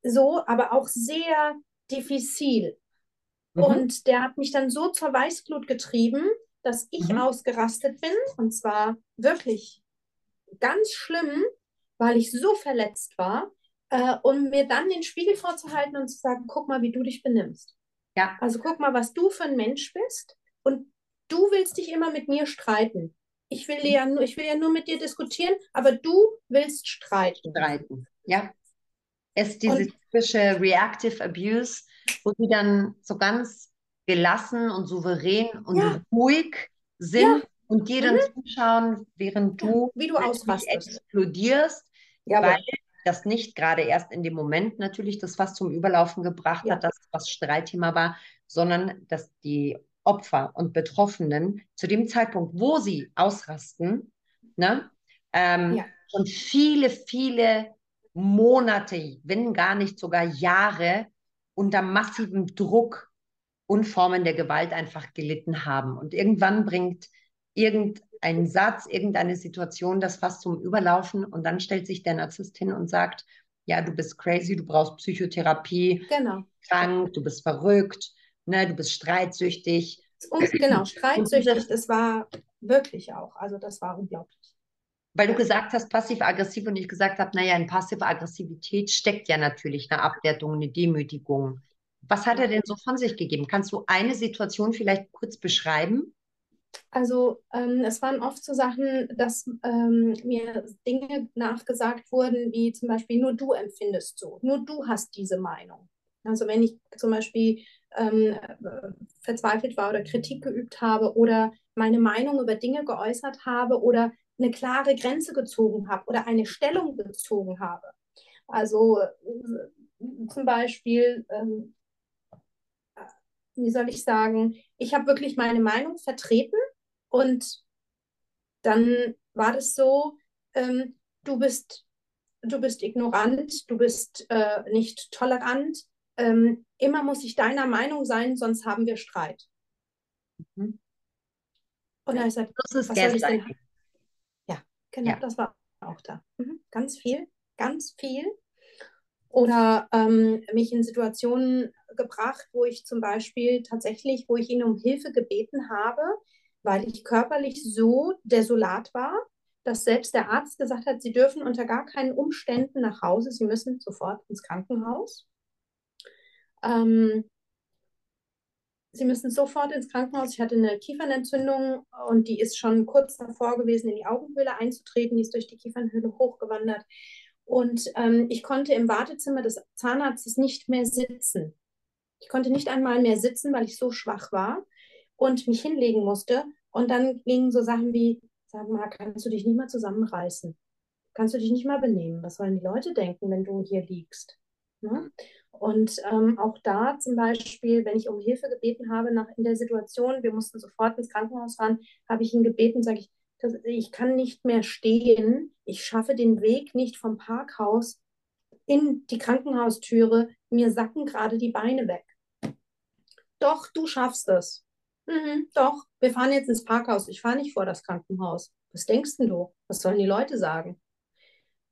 Speaker 2: so, aber auch sehr diffizil.
Speaker 1: Mhm.
Speaker 2: Und der hat mich dann so zur Weißglut getrieben, dass ich
Speaker 1: Mhm.
Speaker 2: ausgerastet bin. Und zwar wirklich ganz schlimm, weil ich so verletzt war. Äh, um mir dann den Spiegel vorzuhalten und zu sagen, guck mal, wie du dich benimmst.
Speaker 1: Ja.
Speaker 2: Also guck mal, was du für ein Mensch bist. Und du willst dich immer mit mir streiten. Ich will ja nur, ich will ja nur mit dir diskutieren, aber du willst streiten.
Speaker 1: streiten. Ja. Es ist diese
Speaker 2: Und-
Speaker 1: typische Reactive Abuse, wo sie dann so ganz gelassen und souverän und
Speaker 2: Ja.
Speaker 1: ruhig sind
Speaker 2: Ja. Mhm.
Speaker 1: und dir dann zuschauen, während du
Speaker 2: Wie du ausrastest.
Speaker 1: explodierst,
Speaker 2: Jawohl.
Speaker 1: weil das nicht gerade erst in dem Moment natürlich das was zum Überlaufen gebracht
Speaker 2: Ja.
Speaker 1: hat, dass was Streitthema war, sondern dass die Opfer und Betroffenen zu dem Zeitpunkt, wo sie ausrasten, ne, ähm,
Speaker 2: Ja.
Speaker 1: schon viele, viele Monate, wenn gar nicht sogar Jahre unter massivem Druck und Formen der Gewalt einfach gelitten haben. Und irgendwann bringt irgendein Satz, irgendeine Situation das fast zum Überlaufen und dann stellt sich der Narzisst hin und sagt, ja, du bist crazy, du brauchst Psychotherapie,
Speaker 2: Genau.
Speaker 1: krank, du bist verrückt, ne, du bist streitsüchtig.
Speaker 2: Und genau, streitsüchtig, das war wirklich auch. Also das war unglaublich.
Speaker 1: Weil du gesagt hast, passiv-aggressiv und ich gesagt habe, naja, in passiver Aggressivität steckt ja natürlich eine Abwertung, eine Demütigung. Was hat er denn so von sich gegeben? Kannst du eine Situation vielleicht kurz beschreiben?
Speaker 2: Also ähm, es waren oft so Sachen, dass ähm, mir Dinge nachgesagt wurden, wie zum Beispiel, nur du empfindest so, nur du hast diese Meinung. Also wenn ich zum Beispiel ähm, äh, verzweifelt war oder Kritik geübt habe oder meine Meinung über Dinge geäußert habe oder eine klare Grenze gezogen habe oder eine Stellung bezogen habe. Also äh, zum Beispiel, ähm, äh, wie soll ich sagen, ich habe wirklich meine Meinung vertreten und dann war das so, ähm, du bist, du bist ignorant, du bist äh, nicht tolerant. Ähm, immer muss ich deiner Meinung sein, sonst haben wir Streit.
Speaker 1: Mhm.
Speaker 2: Und dann habe ich gesagt,
Speaker 1: Das ist
Speaker 2: was. Ja, genau,
Speaker 1: Ja.
Speaker 2: das war auch da. Mhm. Ganz viel, ganz viel. Oder ähm, mich in Situationen gebracht, wo ich zum Beispiel tatsächlich, wo ich ihn um Hilfe gebeten habe, weil ich körperlich so desolat war, dass selbst der Arzt gesagt hat, sie dürfen unter gar keinen Umständen nach Hause, sie müssen sofort ins Krankenhaus. Ähm, Sie müssen sofort ins Krankenhaus. Ich hatte eine Kiefernentzündung und die ist schon kurz davor gewesen, in die Augenhöhle einzutreten. Die ist durch die Kiefernhöhle hochgewandert. Und ähm, ich konnte im Wartezimmer des Zahnarztes nicht mehr sitzen. Ich konnte nicht einmal mehr sitzen, weil ich so schwach war und mich hinlegen musste. Und dann gingen so Sachen wie, sag mal, kannst du dich nicht mal zusammenreißen? Kannst du dich nicht mal benehmen? Was sollen die Leute denken, wenn du hier liegst? Ne? Und ähm, auch da zum Beispiel, wenn ich um Hilfe gebeten habe nach, in der Situation, wir mussten sofort ins Krankenhaus fahren, habe ich ihn gebeten, sage ich, das, ich kann nicht mehr stehen, ich schaffe den Weg nicht vom Parkhaus in die Krankenhaustüre, mir sacken gerade die Beine weg. Doch, du schaffst es. Mhm, doch, wir fahren jetzt ins Parkhaus, ich fahre nicht vor das Krankenhaus. Was denkst denn du? Was sollen die Leute sagen?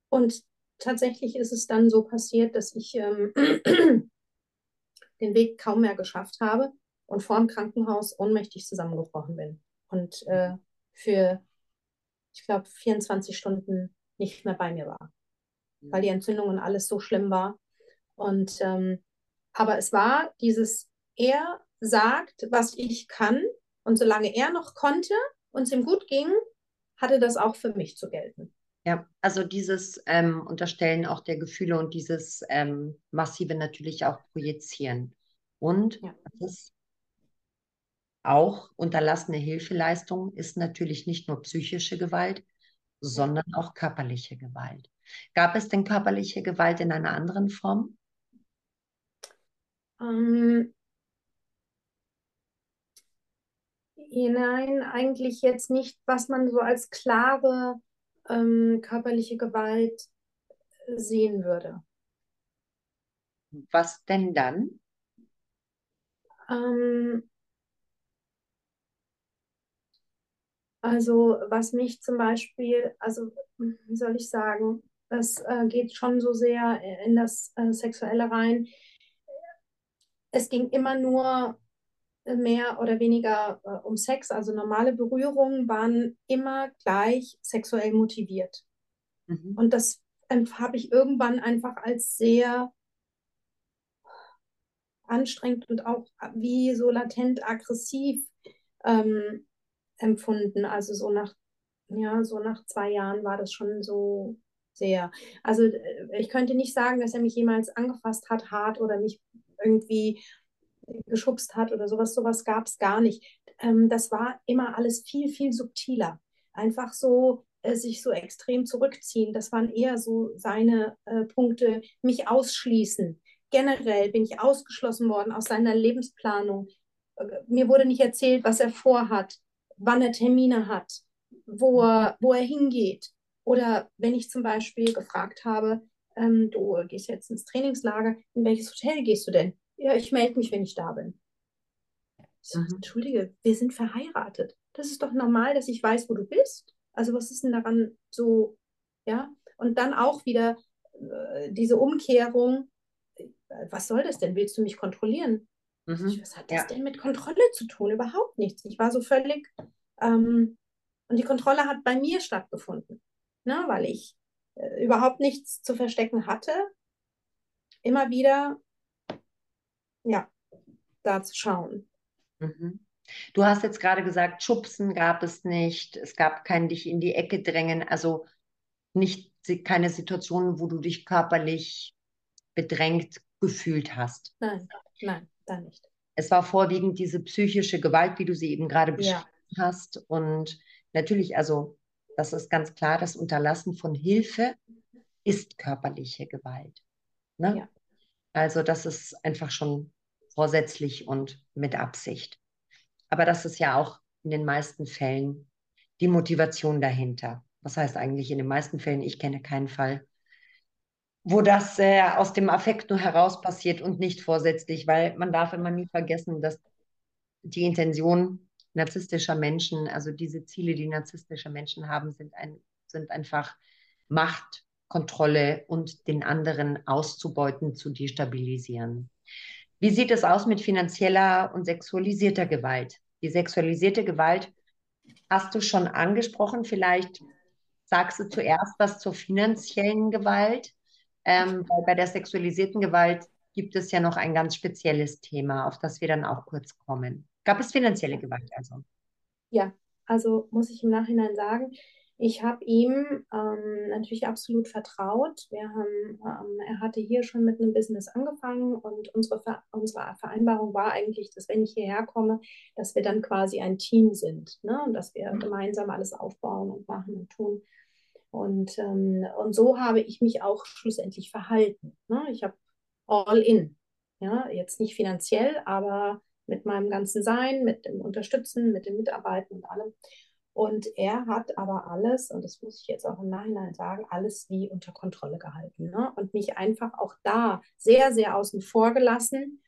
Speaker 2: Und tatsächlich ist es dann so passiert, dass ich ähm, den Weg kaum mehr geschafft habe und vor dem Krankenhaus ohnmächtig zusammengebrochen bin. Und äh, für, ich glaube, 24 Stunden nicht mehr bei mir war, weil die Entzündung und alles so schlimm war. Und ähm, aber es war dieses, er sagt, was ich kann, und solange er noch konnte und es ihm gut ging, hatte das auch für mich zu gelten.
Speaker 1: Ja, also dieses ähm, Unterstellen auch der Gefühle und dieses ähm, massive natürlich auch projizieren. Und
Speaker 2: Ja.
Speaker 1: das auch unterlassene Hilfeleistung ist natürlich nicht nur psychische Gewalt, sondern auch körperliche Gewalt. Gab es denn körperliche Gewalt in einer anderen Form?
Speaker 2: Ähm, Nein, eigentlich jetzt nicht, was man so als klare ähm, körperliche Gewalt äh, sehen würde.
Speaker 1: Was denn dann?
Speaker 2: Ähm, Also was mich zum Beispiel, also wie soll ich sagen, das äh, geht schon so sehr in das äh, Sexuelle rein. Es ging immer nur mehr oder weniger äh, um Sex, also normale Berührungen waren immer gleich sexuell motiviert. Mhm. Und das habe ich irgendwann einfach als sehr anstrengend und auch wie so latent aggressiv ähm, empfunden. Also so nach, ja, so nach zwei Jahren war das schon so sehr. Also äh, ich könnte nicht sagen, dass er mich jemals angefasst hat, hart oder mich irgendwie geschubst hat oder sowas. Sowas gab es gar nicht. Ähm, das war immer alles viel, viel subtiler. Einfach so äh, sich so extrem zurückziehen. Das waren eher so seine äh, Punkte, mich ausschließen. Generell bin ich ausgeschlossen worden aus seiner Lebensplanung. Äh, mir wurde nicht erzählt, was er vorhat, wann er Termine hat, wo er, wo er hingeht. Oder wenn ich zum Beispiel gefragt habe, ähm, du gehst jetzt ins Trainingslager, in welches Hotel gehst du denn? Ja, ich melde mich, wenn ich da bin. So, mhm. Entschuldige, wir sind verheiratet. Das ist doch normal, dass ich weiß, wo du bist. Also was ist denn daran so, ja? Und dann auch wieder äh, diese Umkehrung, äh, was soll das denn? Willst du mich kontrollieren? Mhm. Was hat das ja. denn mit Kontrolle zu tun? Überhaupt nichts. Ich war so völlig, ähm, und die Kontrolle hat bei mir stattgefunden, ne? weil ich äh, überhaupt nichts zu verstecken hatte. Immer wieder, ja, da zu schauen.
Speaker 1: Mhm. Du hast jetzt gerade gesagt, Schubsen gab es nicht, es gab kein dich in die Ecke drängen, also nicht keine Situationen, wo du dich körperlich bedrängt gefühlt hast.
Speaker 2: Nein, nein, da nicht.
Speaker 1: Es war vorwiegend diese psychische Gewalt, wie du sie eben gerade beschrieben ja. hast. Und natürlich, also das ist ganz klar, das Unterlassen von Hilfe ist körperliche Gewalt. Ne? Ja. Also das ist einfach schon vorsätzlich und mit Absicht. Aber das ist ja auch in den meisten Fällen die Motivation dahinter. Was heißt eigentlich in den meisten Fällen? Ich kenne keinen Fall, wo das äh, aus dem Affekt nur heraus passiert und nicht vorsätzlich, weil man darf immer nie vergessen, dass die Intention narzisstischer Menschen, also diese Ziele, die narzisstische Menschen haben, sind, ein, sind einfach Macht, Kontrolle und den anderen auszubeuten, zu destabilisieren. Wie sieht es aus mit finanzieller und sexualisierter Gewalt? Die sexualisierte Gewalt hast du schon angesprochen. Vielleicht sagst du zuerst was zur finanziellen Gewalt. Ähm, weil bei der sexualisierten Gewalt gibt es ja noch ein ganz spezielles Thema, auf das wir dann auch kurz kommen. Gab es finanzielle Gewalt also?
Speaker 2: Ja, also muss ich im Nachhinein sagen, ich habe ihm ähm, natürlich absolut vertraut. Wir haben, ähm, er hatte hier schon mit einem Business angefangen und unsere, Ver unsere Vereinbarung war eigentlich, dass wenn ich hierher komme, dass wir dann quasi ein Team sind ne? und dass wir mhm. gemeinsam alles aufbauen und machen und tun. Und, ähm, und so habe ich mich auch schlussendlich verhalten. Ne? Ich habe all in. Ja? Jetzt nicht finanziell, aber mit meinem ganzen Sein, mit dem Unterstützen, mit den Mitarbeitern und allem. Und er hat aber alles, und das muss ich jetzt auch im Nachhinein sagen, alles wie unter Kontrolle gehalten. Ne? Und mich einfach auch da sehr, sehr außen vor gelassen.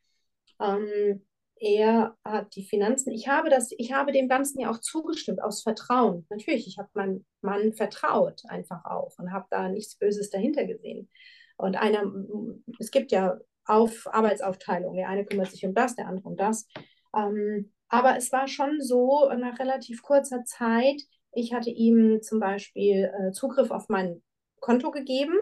Speaker 2: Ähm, er hat die Finanzen. Ich habe, das, ich habe dem Ganzen ja auch zugestimmt, aus Vertrauen. Natürlich, ich habe meinem Mann vertraut einfach auch und habe da nichts Böses dahinter gesehen. Und einer, es gibt ja auf Arbeitsaufteilung. Der eine kümmert sich um das, der andere um das. Ähm, aber es war schon so, nach relativ kurzer Zeit, ich hatte ihm zum Beispiel äh, Zugriff auf mein Konto gegeben.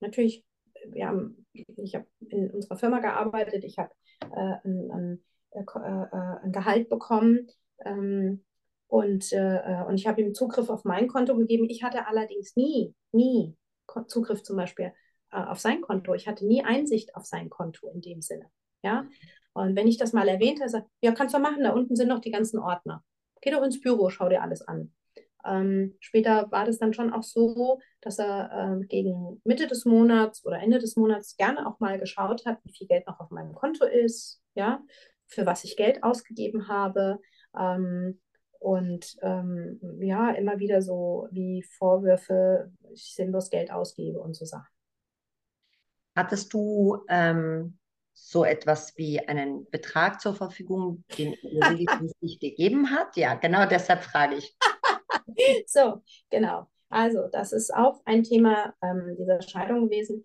Speaker 2: Natürlich, wir haben, ich habe in unserer Firma gearbeitet, ich habe äh, ein, ein, äh, äh ein, Gehalt bekommen ähm, und, äh, und ich habe ihm Zugriff auf mein Konto gegeben. Ich hatte allerdings nie, nie Zugriff zum Beispiel äh, auf sein Konto. Ich hatte nie Einsicht auf sein Konto in dem Sinne. Ja, und wenn ich das mal erwähnt habe, sage ja, kannst du machen, da unten sind noch die ganzen Ordner. Geh doch ins Büro, schau dir alles an. Ähm, später war das dann schon auch so, dass er äh, gegen Mitte des Monats oder Ende des Monats gerne auch mal geschaut hat, wie viel Geld noch auf meinem Konto ist, ja, für was ich Geld ausgegeben habe. Ähm, und ähm, ja, immer wieder so wie Vorwürfe, ich sinnlos Geld ausgebe und so Sachen.
Speaker 1: Hattest du ähm, so etwas wie einen Betrag zur Verfügung, den er regelmäßig gegeben hat? Ja, genau deshalb frage ich.
Speaker 2: so, genau. Also, das ist auch ein Thema ähm, dieser Scheidung gewesen.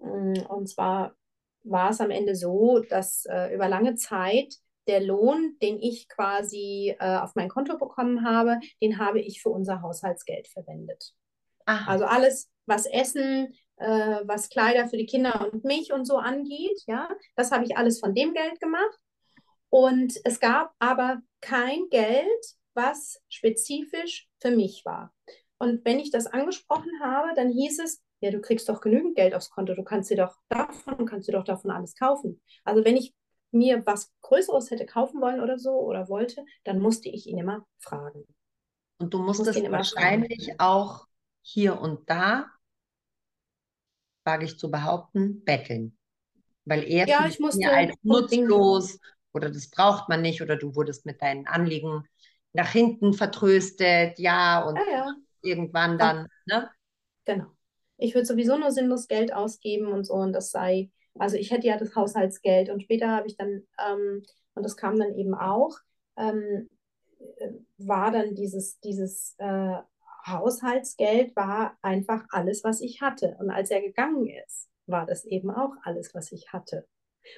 Speaker 2: Mm, und zwar war es am Ende so, dass äh, über lange Zeit der Lohn, den ich quasi äh, auf mein Konto bekommen habe, den habe ich für unser Haushaltsgeld verwendet. Aha. Also alles, was Essen, äh, was Kleider für die Kinder und mich und so angeht, ja, das habe ich alles von dem Geld gemacht. Und es gab aber kein Geld, was spezifisch für mich war. Und wenn ich das angesprochen habe, dann hieß es, ja, du kriegst doch genügend Geld aufs Konto, du kannst dir doch davon, kannst dir doch davon alles kaufen. Also wenn ich mir was Größeres hätte kaufen wollen oder so oder wollte, dann musste ich ihn immer fragen.
Speaker 1: Und du musstest wahrscheinlich fragen. auch hier und da, wage ich zu behaupten, betteln. Weil er
Speaker 2: ja, ich musste
Speaker 1: als nutzlos oder das braucht man nicht oder du wurdest mit deinen Anliegen nach hinten vertröstet, ja, und ja, ja. irgendwann dann, ne?
Speaker 2: Genau. Ich würde sowieso nur sinnlos Geld ausgeben und so und das sei, also ich hätte ja das Haushaltsgeld und später habe ich dann, ähm, und das kam dann eben auch, ähm, äh, war dann dieses, dieses äh, Haushaltsgeld war einfach alles, was ich hatte. Und als er gegangen ist, war das eben auch alles, was ich hatte.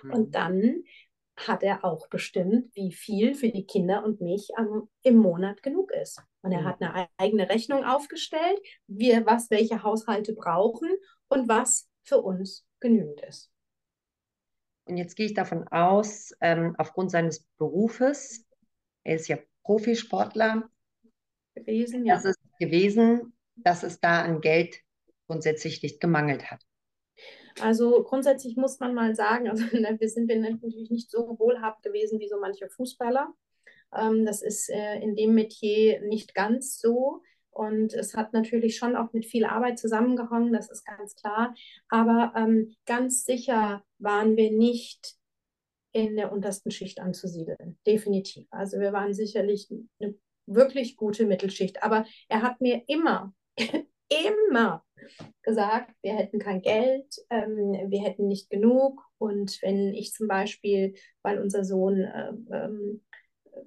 Speaker 2: Mhm. Und dann hat er auch bestimmt, wie viel für die Kinder und mich am, im Monat genug ist. Und er mhm. hat eine eigene Rechnung aufgestellt, wir, was welche Haushalte brauchen und was für uns genügend ist.
Speaker 1: Und jetzt gehe ich davon aus, ähm, aufgrund seines Berufes, er ist ja Profisportler gewesen, ja. das ist gewesen, dass es da an Geld grundsätzlich nicht gemangelt hat.
Speaker 2: Also grundsätzlich muss man mal sagen, also ne, wir sind natürlich nicht so wohlhabend gewesen wie so manche Fußballer. Ähm, das ist äh, in dem Metier nicht ganz so. Und es hat natürlich schon auch mit viel Arbeit zusammengehangen, das ist ganz klar. Aber ähm, ganz sicher waren wir nicht in der untersten Schicht anzusiedeln. Definitiv. Also wir waren sicherlich eine wirklich gute Mittelschicht. Aber er hat mir immer, immer gesagt, wir hätten kein Geld, ähm, wir hätten nicht genug. Und wenn ich zum Beispiel, weil unser Sohn äh, ähm,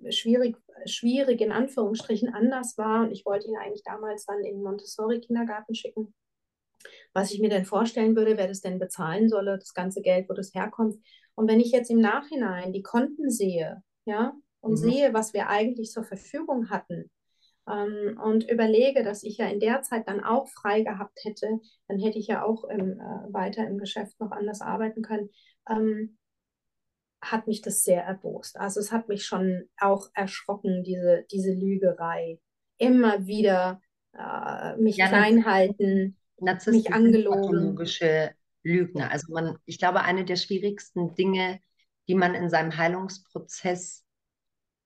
Speaker 2: schwierig, schwierig in Anführungsstrichen anders war und ich wollte ihn eigentlich damals dann in Montessori-Kindergarten schicken, was ich mir denn vorstellen würde, wer das denn bezahlen solle, das ganze Geld, wo das herkommt. Und wenn ich jetzt im Nachhinein die Konten sehe, ja, und mhm. sehe, was wir eigentlich zur Verfügung hatten, ähm, und überlege, dass ich ja in der Zeit dann auch frei gehabt hätte, dann hätte ich ja auch im, äh, weiter im Geschäft noch anders arbeiten können, ähm, hat mich das sehr erbost. Also es hat mich schon auch erschrocken, diese, diese Lügerei. Immer wieder äh, mich ja, klein halten, mich angelogen.
Speaker 1: Lügner. Also man, ich glaube, eine der schwierigsten Dinge, die man in seinem Heilungsprozess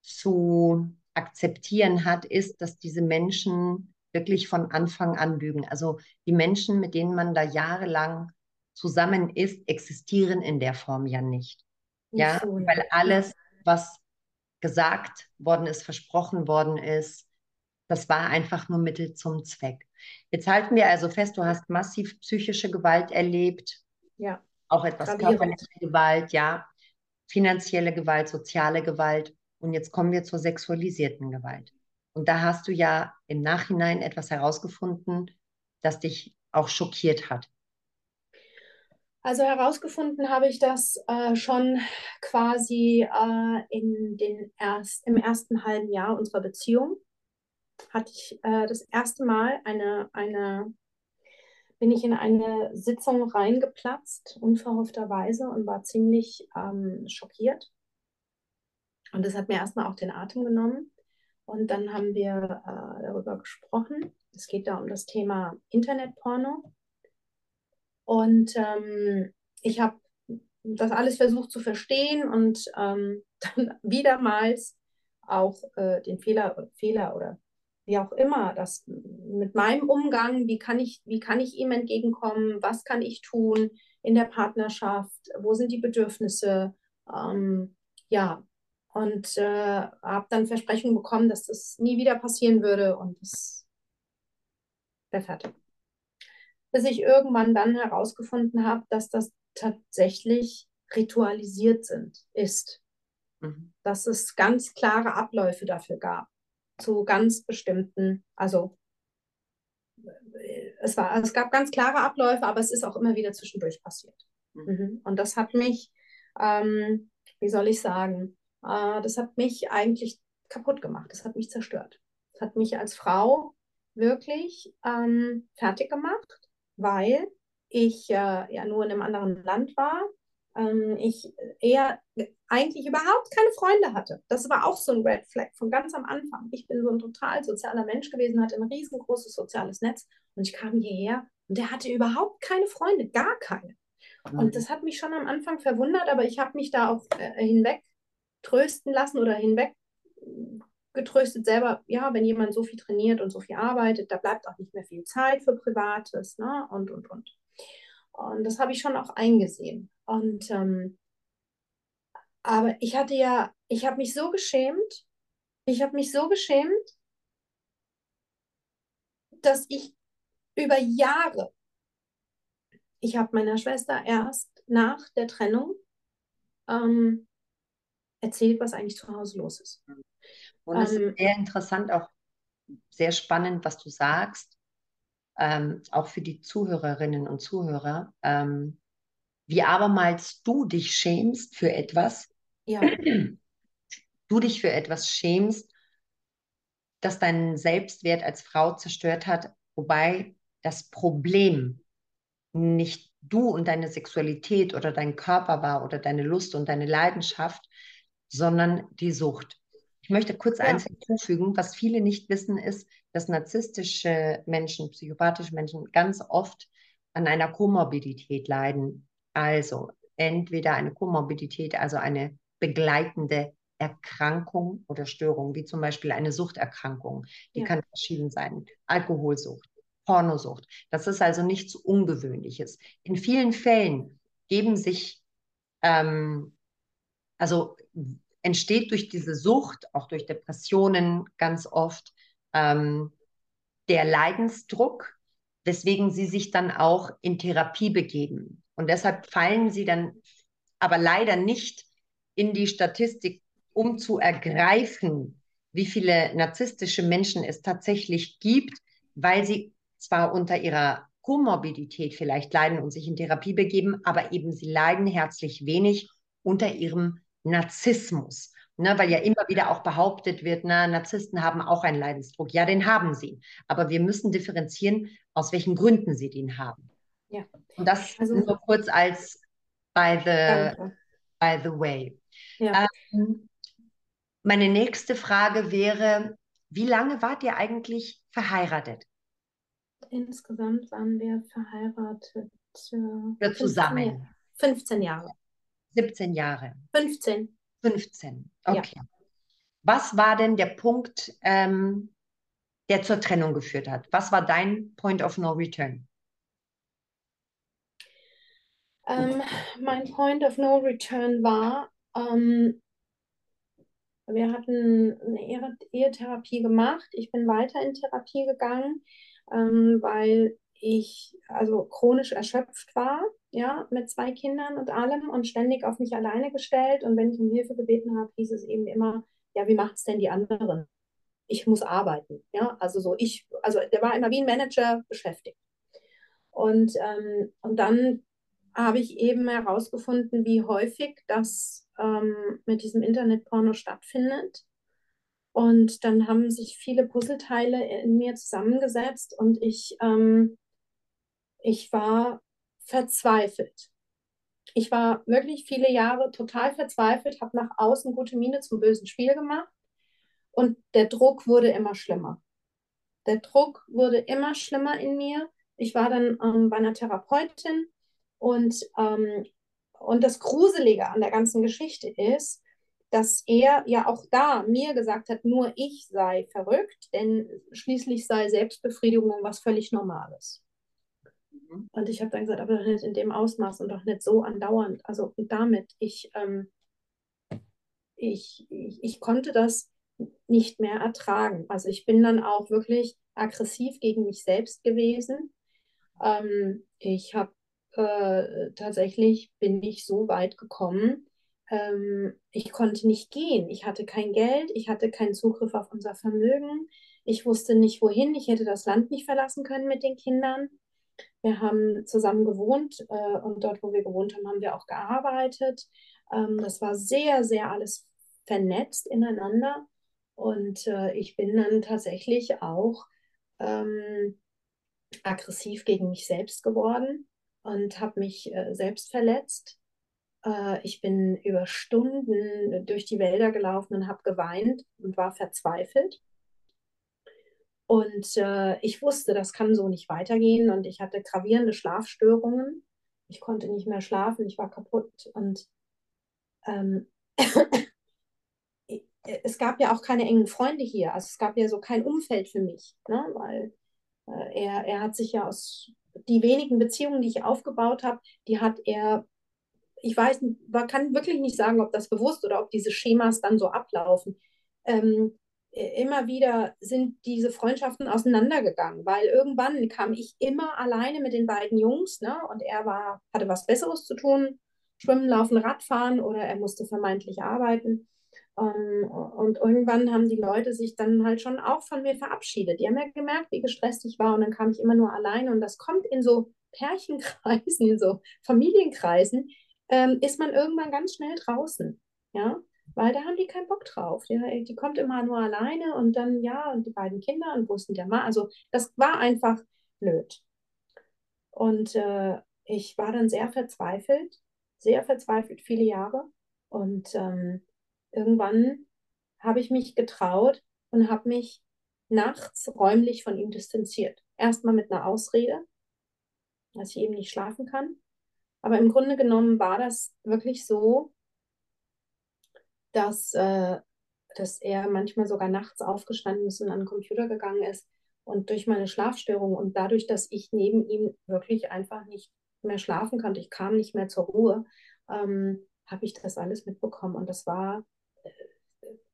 Speaker 1: zu akzeptieren hat, ist, dass diese Menschen wirklich von Anfang an lügen. Also die Menschen, mit denen man da jahrelang zusammen ist, existieren in der Form ja nicht. ja, so, weil alles, was gesagt worden ist, versprochen worden ist, das war einfach nur Mittel zum Zweck. Jetzt halten wir also fest, du hast massiv psychische Gewalt erlebt.
Speaker 2: Ja.
Speaker 1: Auch etwas körperliche Gewalt, ja. Finanzielle Gewalt, soziale Gewalt. Und jetzt kommen wir zur sexualisierten Gewalt. Und da hast du ja im Nachhinein etwas herausgefunden, das dich auch schockiert hat.
Speaker 2: Also herausgefunden habe ich das äh, schon quasi äh, in den erst, im ersten halben Jahr unserer Beziehung. Hatte ich äh, das erste Mal eine, eine, bin ich in eine Sitzung reingeplatzt, unverhoffterweise, und war ziemlich ähm, schockiert. Und das hat mir erstmal auch den Atem genommen. Und dann haben wir äh, darüber gesprochen. Es geht da um das Thema Internetporno. Und ähm, ich habe das alles versucht zu verstehen und ähm, dann wiedermals auch äh, den Fehler, Fehler oder wie auch immer, das mit meinem Umgang, wie kann ich, wie kann ich ihm entgegenkommen, was kann ich tun in der Partnerschaft, wo sind die Bedürfnisse, ähm, ja, und äh, habe dann Versprechungen bekommen, dass das nie wieder passieren würde und das wäre fertig. Bis ich irgendwann dann herausgefunden habe, dass das tatsächlich ritualisiert sind, ist. Mhm. Dass es ganz klare Abläufe dafür gab. zu ganz bestimmten, also es war, es gab ganz klare Abläufe, aber es ist auch immer wieder zwischendurch passiert. Mhm. mhm. Und das hat mich, ähm, wie soll ich sagen, äh, das hat mich eigentlich kaputt gemacht. Das hat mich zerstört. Das hat mich als Frau wirklich ähm, fertig gemacht, weil ich äh, ja nur in einem anderen Land war. Ähm, ich eher eigentlich überhaupt keine Freunde hatte. Das war auch so ein Red Flag von ganz am Anfang. Ich bin so ein total sozialer Mensch gewesen, hatte ein riesengroßes soziales Netz und ich kam hierher und der hatte überhaupt keine Freunde, gar keine. Mhm. Und das hat mich schon am Anfang verwundert, aber ich habe mich da auch äh, hinweg trösten lassen oder hinweg getröstet selber, ja, wenn jemand so viel trainiert und so viel arbeitet, da bleibt auch nicht mehr viel Zeit für Privates, ne? Und, und, und. Und das habe ich schon auch eingesehen. Und ähm, aber ich hatte ja, ich habe mich so geschämt, ich habe mich so geschämt, dass ich über Jahre, ich habe meiner Schwester erst nach der Trennung ähm, erzählt, was eigentlich zu Hause los ist.
Speaker 1: Und es ähm, ist sehr interessant, auch sehr spannend, was du sagst, ähm, auch für die Zuhörerinnen und Zuhörer, ähm, wie abermals du dich schämst für etwas, ja. du dich für etwas schämst, das deinen Selbstwert als Frau zerstört hat, wobei das Problem nicht du und deine Sexualität oder dein Körper war oder deine Lust und deine Leidenschaft, sondern die Sucht. Ich möchte kurz ja. eins hinzufügen, was viele nicht wissen, ist, dass narzisstische Menschen, psychopathische Menschen ganz oft an einer Komorbidität leiden. Also entweder eine Komorbidität, also eine begleitende Erkrankung oder Störung, wie zum Beispiel eine Suchterkrankung. Die ja. kann verschieden sein. Alkoholsucht, Pornosucht. Das ist also nichts Ungewöhnliches. In vielen Fällen geben sich, ähm, also entsteht durch diese Sucht, auch durch Depressionen ganz oft, ähm, der Leidensdruck, weswegen sie sich dann auch in Therapie begeben. Und deshalb fallen sie dann aber leider nicht in die Statistik, um zu ergreifen, wie viele narzisstische Menschen es tatsächlich gibt, weil sie zwar unter ihrer Komorbidität vielleicht leiden und sich in Therapie begeben, aber eben sie leiden herzlich wenig unter ihrem Narzissmus. Ne, weil ja immer wieder auch behauptet wird, na, Narzissten haben auch einen Leidensdruck. Ja, den haben sie. Aber wir müssen differenzieren, aus welchen Gründen sie den haben. Ja. Und das also, nur kurz als by the, by the way. Ja. Ähm, meine nächste Frage wäre, wie lange wart ihr eigentlich verheiratet?
Speaker 2: Insgesamt waren wir verheiratet.
Speaker 1: Äh, Oder zusammen?
Speaker 2: 15 Jahre.
Speaker 1: 17 Jahre.
Speaker 2: 15.
Speaker 1: 15, okay. Ja. Was war denn der Punkt, ähm, der zur Trennung geführt hat? Was war dein Point of No Return?
Speaker 2: Ähm, mein Point of No Return war, ähm, wir hatten eine Ehetherapie gemacht. Ich bin weiter in Therapie gegangen, ähm, weil ich also chronisch erschöpft war ja, mit zwei Kindern und allem und ständig auf mich alleine gestellt. Und wenn ich um Hilfe gebeten habe, hieß es eben immer, ja, wie macht es denn die anderen? Ich muss arbeiten, ja, also so ich, also der war immer wie ein Manager beschäftigt. Und, ähm, und dann habe ich eben herausgefunden, wie häufig das ähm, mit diesem Internetporno stattfindet. Und dann haben sich viele Puzzleteile in mir zusammengesetzt und ich, ähm, ich war verzweifelt. Ich war wirklich viele Jahre total verzweifelt, habe nach außen gute Miene zum bösen Spiel gemacht und der Druck wurde immer schlimmer. Der Druck wurde immer schlimmer in mir. Ich war dann ähm, bei einer Therapeutin und, ähm, und das Gruselige an der ganzen Geschichte ist, dass er ja auch da mir gesagt hat, nur ich sei verrückt, denn schließlich sei Selbstbefriedigung was völlig Normales. Mhm. Und ich habe dann gesagt, aber doch nicht in dem Ausmaß und doch nicht so andauernd. Also damit, ich, ähm, ich, ich, ich konnte das nicht mehr ertragen. Also ich bin dann auch wirklich aggressiv gegen mich selbst gewesen. Ähm, ich habe äh, tatsächlich bin ich so weit gekommen, ähm, ich konnte nicht gehen. Ich hatte kein Geld, ich hatte keinen Zugriff auf unser Vermögen. Ich wusste nicht, wohin. Ich hätte das Land nicht verlassen können mit den Kindern. Wir haben zusammen gewohnt äh, und dort, wo wir gewohnt haben, haben wir auch gearbeitet. Ähm, das war sehr, sehr alles vernetzt ineinander. Und äh, ich bin dann tatsächlich auch ähm, aggressiv gegen mich selbst geworden und habe mich äh, selbst verletzt. Äh, ich bin über Stunden durch die Wälder gelaufen und habe geweint und war verzweifelt. Und äh, ich wusste, das kann so nicht weitergehen und ich hatte gravierende Schlafstörungen. Ich konnte nicht mehr schlafen, ich war kaputt und ähm, es gab ja auch keine engen Freunde hier. Also es gab ja so kein Umfeld für mich, ne? weil äh, er, er hat sich ja aus die wenigen Beziehungen, die ich aufgebaut habe, die hat er, ich weiß, man kann wirklich nicht sagen, ob das bewusst oder ob diese Schemas dann so ablaufen. Ähm, immer wieder sind diese Freundschaften auseinandergegangen, weil irgendwann kam ich immer alleine mit den beiden Jungs, ne? Und er war, hatte was Besseres zu tun, schwimmen, laufen, Radfahren oder er musste vermeintlich arbeiten. Ähm, und irgendwann haben die Leute sich dann halt schon auch von mir verabschiedet. Die haben ja gemerkt, wie gestresst ich war und dann kam ich immer nur alleine und das kommt in so Pärchenkreisen, in so Familienkreisen, ähm, ist man irgendwann ganz schnell draußen, ja, weil da haben die keinen Bock drauf. Die, die kommt immer nur alleine und dann, ja, und die beiden Kinder und wo ist denn der Mann? Also das war einfach blöd. Und äh, ich war dann sehr verzweifelt, sehr verzweifelt, viele Jahre und ähm, irgendwann habe ich mich getraut und habe mich nachts räumlich von ihm distanziert. Erstmal mit einer Ausrede, dass ich eben nicht schlafen kann. Aber im Grunde genommen war das wirklich so, dass, äh, dass er manchmal sogar nachts aufgestanden ist und an den Computer gegangen ist. Und durch meine Schlafstörung und dadurch, dass ich neben ihm wirklich einfach nicht mehr schlafen konnte, ich kam nicht mehr zur Ruhe, ähm, habe ich das alles mitbekommen. Und das war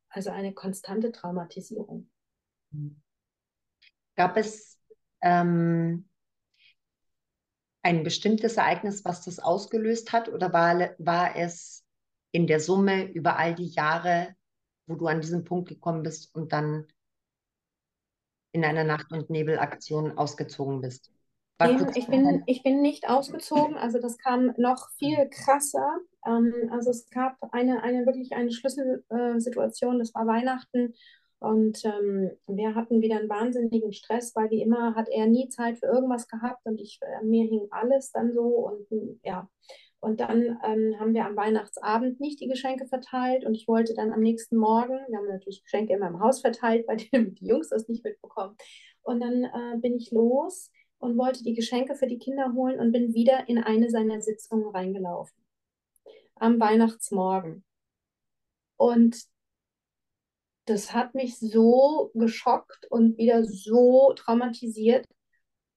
Speaker 2: also eine konstante Traumatisierung.
Speaker 1: Gab es ähm, ein bestimmtes Ereignis, was das ausgelöst hat, oder war, war es in der Summe über all die Jahre, wo du an diesen Punkt gekommen bist und dann in einer Nacht- und Nebelaktion ausgezogen bist?
Speaker 2: ich, bin, ich bin nicht ausgezogen, also das kam noch viel krasser. Ähm, also es gab eine, eine wirklich eine Schlüsselsituation, das war Weihnachten und ähm, wir hatten wieder einen wahnsinnigen Stress, weil wie immer hat er nie Zeit für irgendwas gehabt und ich, äh, mir hing alles dann so und ja. Und dann ähm, haben wir am Weihnachtsabend nicht die Geschenke verteilt und ich wollte dann am nächsten Morgen, wir haben natürlich Geschenke immer im Haus verteilt, bei denen die Jungs das nicht mitbekommen. Und dann äh, bin ich los und wollte die Geschenke für die Kinder holen und bin wieder in eine seiner Sitzungen reingelaufen. Am Weihnachtsmorgen. Und das hat mich so geschockt und wieder so traumatisiert,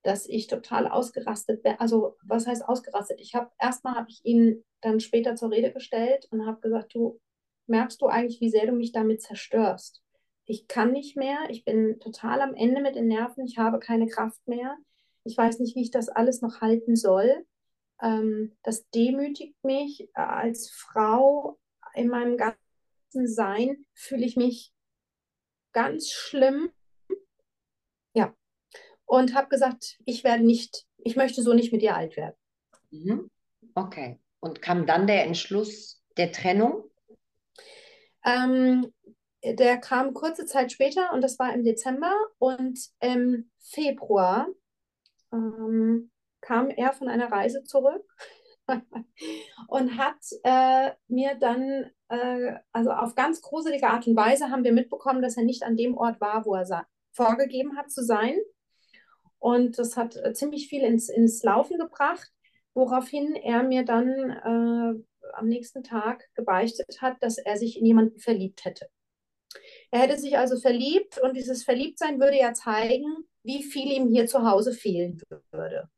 Speaker 2: dass ich total ausgerastet bin. Also, was heißt ausgerastet? Ich habe erstmal habe ich ihn dann später zur Rede gestellt und habe gesagt, du merkst du eigentlich, wie sehr du mich damit zerstörst? Ich kann nicht mehr, ich bin total am Ende mit den Nerven, ich habe keine Kraft mehr. Ich weiß nicht, wie ich das alles noch halten soll. Ähm, das demütigt mich als Frau in meinem ganzen Sein, fühle ich mich ganz schlimm. Und habe gesagt, ich werde nicht, ich möchte so nicht mit dir alt werden.
Speaker 1: Mhm. Okay. Und kam dann der Entschluss der Trennung?
Speaker 2: Ähm, der kam kurze Zeit später und das war im Dezember und im Februar ähm, kam er von einer Reise zurück und hat äh, mir dann, äh, also auf ganz gruselige Art und Weise haben wir mitbekommen, dass er nicht an dem Ort war, wo er vorgegeben hat zu sein. Und das hat äh, ziemlich viel ins, ins Laufen gebracht, woraufhin er mir dann äh, am nächsten Tag gebeichtet hat, dass er sich in jemanden verliebt hätte. Er hätte sich also verliebt und dieses Verliebtsein würde ja zeigen, wie viel ihm hier zu Hause fehlen würde.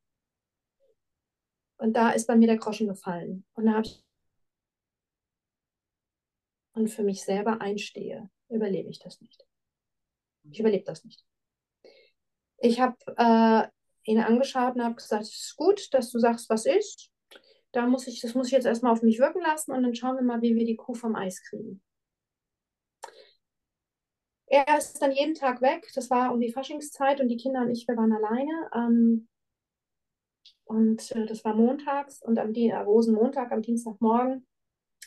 Speaker 2: Und da ist bei mir der Groschen gefallen. Und da habe ich und für mich selber einstehe, überlebe ich das nicht. Ich überlebe das nicht. Ich habe äh, ihn angeschaut und habe gesagt, es ist gut, dass du sagst, was ist. da muss ich, das muss ich jetzt erstmal auf mich wirken lassen und dann schauen wir mal, wie wir die Kuh vom Eis kriegen. Er ist dann jeden Tag weg. Das war um die Faschingszeit und die Kinder und ich, wir waren alleine. Ähm, und äh, das war montags und am äh, Rosenmontag, am Dienstagmorgen,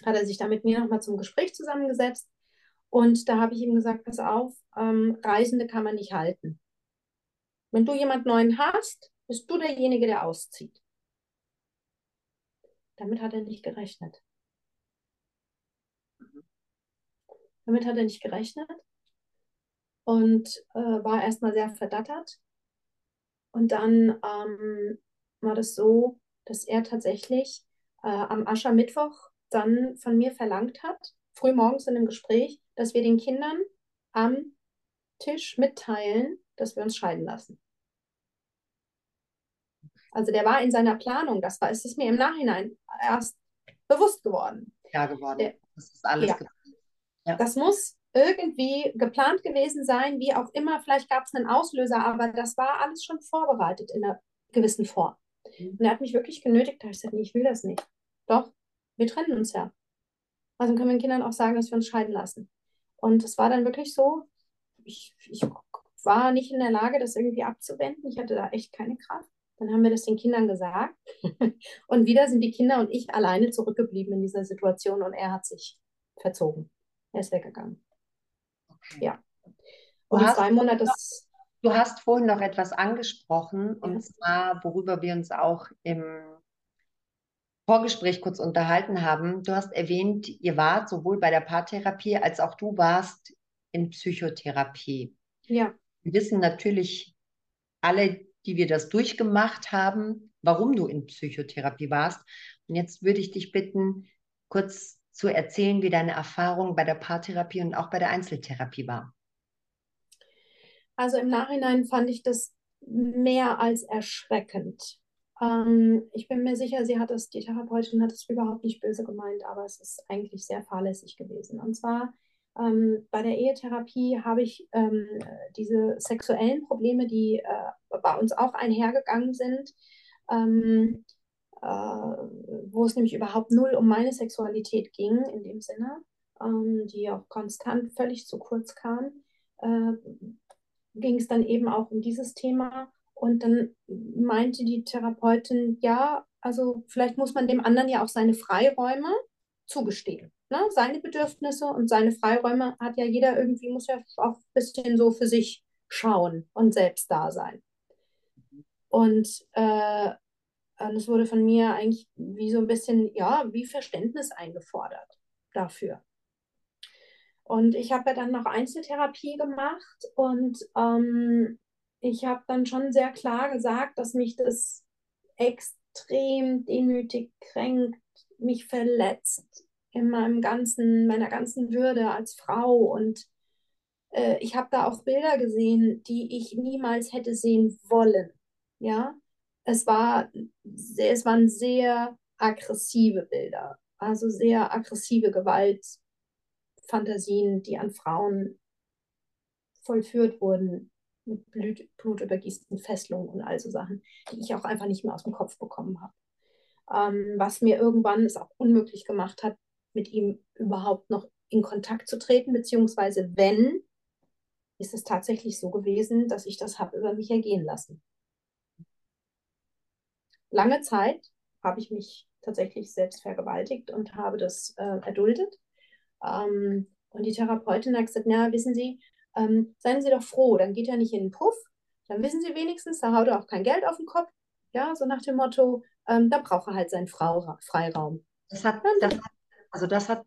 Speaker 2: hat er sich da mit mir nochmal zum Gespräch zusammengesetzt. Und da habe ich ihm gesagt, pass auf, ähm, Reisende kann man nicht halten. Wenn du jemand Neuen hast, bist du derjenige, der auszieht. Damit hat er nicht gerechnet. Damit hat er nicht gerechnet und äh, war erstmal sehr verdattert. Und dann ähm, war das so, dass er tatsächlich äh, am Aschermittwoch dann von mir verlangt hat, früh morgens in einem Gespräch, dass wir den Kindern am Tisch mitteilen, dass wir uns scheiden lassen. Also der war in seiner Planung, das war, es ist mir im Nachhinein erst bewusst geworden.
Speaker 1: Ja, geworden. Der, das ist alles.
Speaker 2: Ja. Ja. Das muss irgendwie geplant gewesen sein, wie auch immer. Vielleicht gab es einen Auslöser, aber das war alles schon vorbereitet in einer gewissen Form. Mhm. Und er hat mich wirklich genötigt, da habe ich gesagt, nee, ich will das nicht. Doch, wir trennen uns ja. Also können wir den Kindern auch sagen, dass wir uns scheiden lassen. Und es war dann wirklich so, ich, ich war nicht in der Lage, das irgendwie abzuwenden. Ich hatte da echt keine Kraft. Dann haben wir das den Kindern gesagt. und wieder sind die Kinder und ich alleine zurückgeblieben in dieser Situation und er hat sich verzogen. Er ist weggegangen. Ja.
Speaker 1: Und hast, zwei Monate. Du hast vorhin noch etwas angesprochen, ja. und zwar, worüber wir uns auch im Vorgespräch kurz unterhalten haben. Du hast erwähnt, ihr wart sowohl bei der Paartherapie als auch du warst in Psychotherapie.
Speaker 2: Ja.
Speaker 1: Wissen natürlich alle, die wir das durchgemacht haben, warum du in Psychotherapie warst. Und jetzt würde ich dich bitten, kurz zu erzählen, wie deine Erfahrung bei der Paartherapie und auch bei der Einzeltherapie war.
Speaker 2: Also im Nachhinein fand ich das mehr als erschreckend. Ähm, ich bin mir sicher, sie hat es, die Therapeutin hat es überhaupt nicht böse gemeint, aber es ist eigentlich sehr fahrlässig gewesen. Und zwar ähm, bei der Ehetherapie habe ich ähm, diese sexuellen Probleme, die äh, bei uns auch einhergegangen sind, ähm, äh, wo es nämlich überhaupt null um meine Sexualität ging, in dem Sinne, ähm, die auch konstant völlig zu kurz kam, äh, ging es dann eben auch um dieses Thema. Und dann meinte die Therapeutin, ja, also vielleicht muss man dem anderen ja auch seine Freiräume zugestehen. Ne? Seine Bedürfnisse und seine Freiräume hat ja jeder irgendwie, muss ja auch ein bisschen so für sich schauen und selbst da sein. Und äh, es wurde von mir eigentlich wie so ein bisschen, ja, wie Verständnis eingefordert dafür. Und ich habe ja dann noch Einzeltherapie gemacht und ähm, ich habe dann schon sehr klar gesagt, dass mich das extrem demütig kränkt, mich verletzt in meinem ganzen, meiner ganzen Würde als Frau. Und äh, ich habe da auch Bilder gesehen, die ich niemals hätte sehen wollen. Ja, es, war es waren sehr aggressive Bilder, also sehr aggressive Gewaltfantasien, die an Frauen vollführt wurden mit Blut, blutübergießten Fesselungen und all so Sachen, die ich auch einfach nicht mehr aus dem Kopf bekommen habe. Ähm, was mir irgendwann es auch unmöglich gemacht hat, mit ihm überhaupt noch in Kontakt zu treten, beziehungsweise wenn, ist es tatsächlich so gewesen, dass ich das habe über mich ergehen lassen lange Zeit habe ich mich tatsächlich selbst vergewaltigt und habe das äh, erduldet. Ähm, und die Therapeutin hat gesagt, na, wissen Sie, ähm, seien Sie doch froh, dann geht er nicht in den Puff, dann wissen Sie wenigstens, da haut er auch kein Geld auf den Kopf. Ja, so nach dem Motto, ähm, da braucht er halt seinen Frau Freiraum.
Speaker 1: Das hat, das hat, also das hat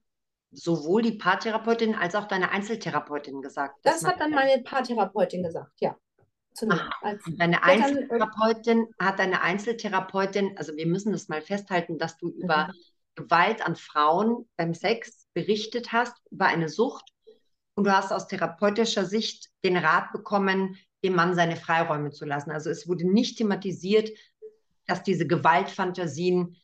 Speaker 1: sowohl die Paartherapeutin als auch deine Einzeltherapeutin gesagt.
Speaker 2: Das, hat dann meine Paartherapeutin gesagt, ja
Speaker 1: zu nehmen. Als deine Einzeltherapeutin hat deine Einzeltherapeutin, also wir müssen das mal festhalten, dass du über mhm. Gewalt an Frauen beim Sex berichtet hast, über eine Sucht. Und du hast aus therapeutischer Sicht den Rat bekommen, dem Mann seine Freiräume zu lassen. Also es wurde nicht thematisiert, dass diese Gewaltfantasien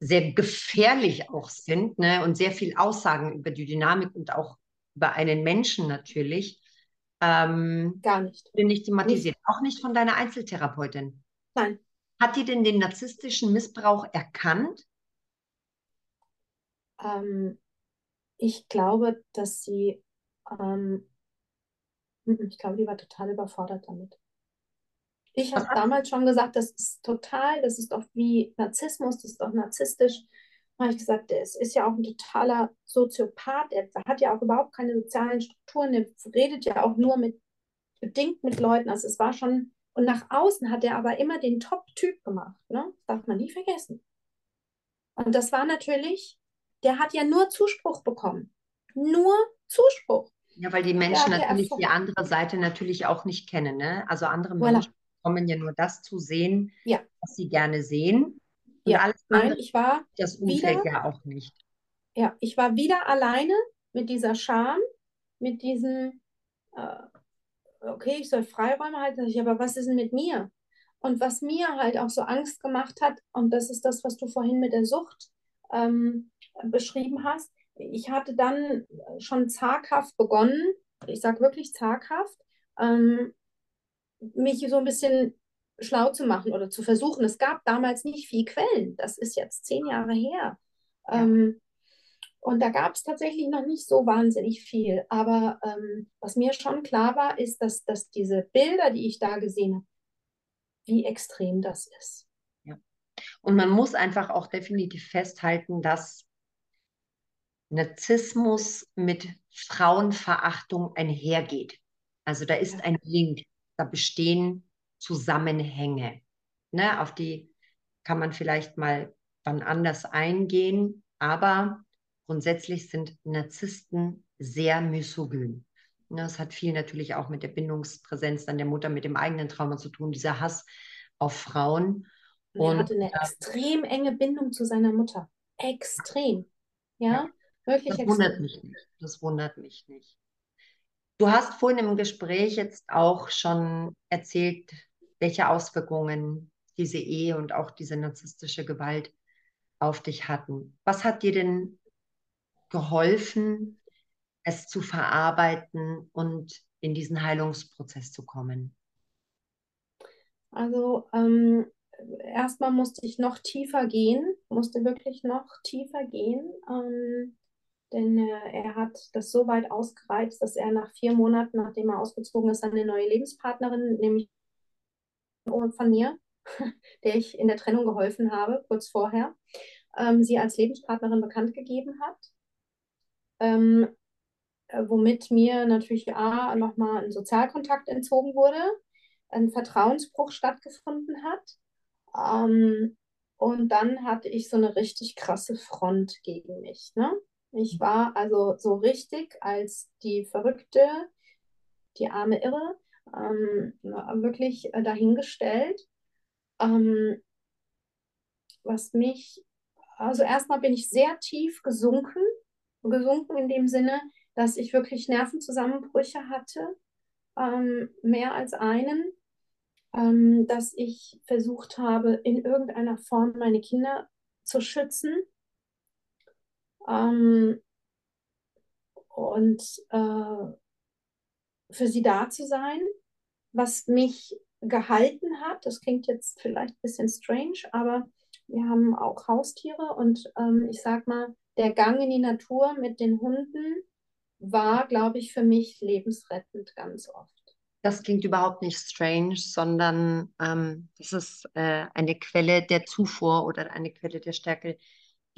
Speaker 1: sehr gefährlich auch sind ne? und sehr viel aussagen über die Dynamik und auch über einen Menschen natürlich.
Speaker 2: Ähm, Gar nicht.
Speaker 1: Nicht thematisiert. Nicht. Auch nicht von deiner Einzeltherapeutin.
Speaker 2: Nein.
Speaker 1: Hat die denn den narzisstischen Missbrauch erkannt?
Speaker 2: Ähm, ich glaube, dass sie, ähm, ich glaube, die war total überfordert damit. Ich habe damals schon gesagt, das ist total, das ist doch wie Narzissmus, das ist doch narzisstisch. Da habe ich gesagt, es ist ja auch ein totaler Soziopath, er hat ja auch überhaupt keine sozialen Strukturen, er redet ja auch nur mit, bedingt mit Leuten. Also es war schon, und nach außen hat er aber immer den Top-Typ gemacht, ne? darf man nie vergessen. Und das war natürlich, der hat ja nur Zuspruch bekommen. Nur Zuspruch.
Speaker 1: Ja, weil die Menschen natürlich die andere Seite natürlich auch nicht kennen. Ne? Also andere. Menschen bekommen ja nur das zu sehen,
Speaker 2: ja.
Speaker 1: was sie gerne sehen.
Speaker 2: Und ja, alles nein, ich war
Speaker 1: das Umfeld wieder, ja auch nicht.
Speaker 2: Ja, ich war wieder alleine mit dieser Scham, mit diesem, äh, okay, ich soll Freiräume halten, aber was ist denn mit mir? Und was mir halt auch so Angst gemacht hat, und das ist das, was du vorhin mit der Sucht ähm, beschrieben hast, ich hatte dann schon zaghaft begonnen, ich sage wirklich zaghaft, ähm, mich so ein bisschen schlau zu machen oder zu versuchen. Es gab damals nicht viel Quellen. Das ist jetzt zehn Jahre her. Ja. Ähm, und da gab es tatsächlich noch nicht so wahnsinnig viel. Aber ähm, was mir schon klar war, ist, dass, dass diese Bilder, die ich da gesehen habe, wie extrem das ist.
Speaker 1: Ja. Und man muss einfach auch definitiv festhalten, dass Narzissmus mit Frauenverachtung einhergeht. Also da ist ein Link da bestehen Zusammenhänge. Ne, auf die kann man vielleicht mal wann anders eingehen, aber grundsätzlich sind Narzissten sehr misogyn. Ne, das hat viel natürlich auch mit der Bindungspräsenz dann der Mutter, mit dem eigenen Trauma zu tun, dieser Hass auf Frauen.
Speaker 2: Und er hatte eine äh, extrem enge Bindung zu seiner Mutter. Extrem. Ja, ja wirklich
Speaker 1: das
Speaker 2: extrem.
Speaker 1: wundert mich nicht. Das wundert mich nicht. Du hast vorhin im Gespräch jetzt auch schon erzählt, welche Auswirkungen diese Ehe und auch diese narzisstische Gewalt auf dich hatten. Was hat dir denn geholfen, es zu verarbeiten und in diesen Heilungsprozess zu kommen?
Speaker 2: Also ähm, erstmal musste ich noch tiefer gehen, musste wirklich noch tiefer gehen. Ähm, denn äh, er hat das so weit ausgereizt, dass er nach vier Monaten, nachdem er ausgezogen ist, eine neue Lebenspartnerin, nämlich von mir, der ich in der Trennung geholfen habe, kurz vorher, ähm, sie als Lebenspartnerin bekannt gegeben hat. Ähm, äh, womit mir natürlich A, nochmal ein Sozialkontakt entzogen wurde, ein Vertrauensbruch stattgefunden hat. Ähm, und dann hatte ich so eine richtig krasse Front gegen mich. Ne? Ich war also so richtig als die Verrückte, die arme Irre, ähm, wirklich äh, dahingestellt. Ähm, was mich, also erstmal bin ich sehr tief gesunken, gesunken in dem Sinne, dass ich wirklich Nervenzusammenbrüche hatte, ähm, mehr als einen, ähm, dass ich versucht habe, in irgendeiner Form meine Kinder zu schützen ähm, und äh, für sie da zu sein, was mich gehalten hat. Das klingt jetzt vielleicht ein bisschen strange, aber wir haben auch Haustiere und ähm, ich sag mal, der Gang in die Natur mit den Hunden war, glaube ich, für mich lebensrettend ganz oft.
Speaker 1: Das klingt überhaupt nicht strange, sondern ähm, das ist äh, eine Quelle der Zufuhr oder eine Quelle der Stärke,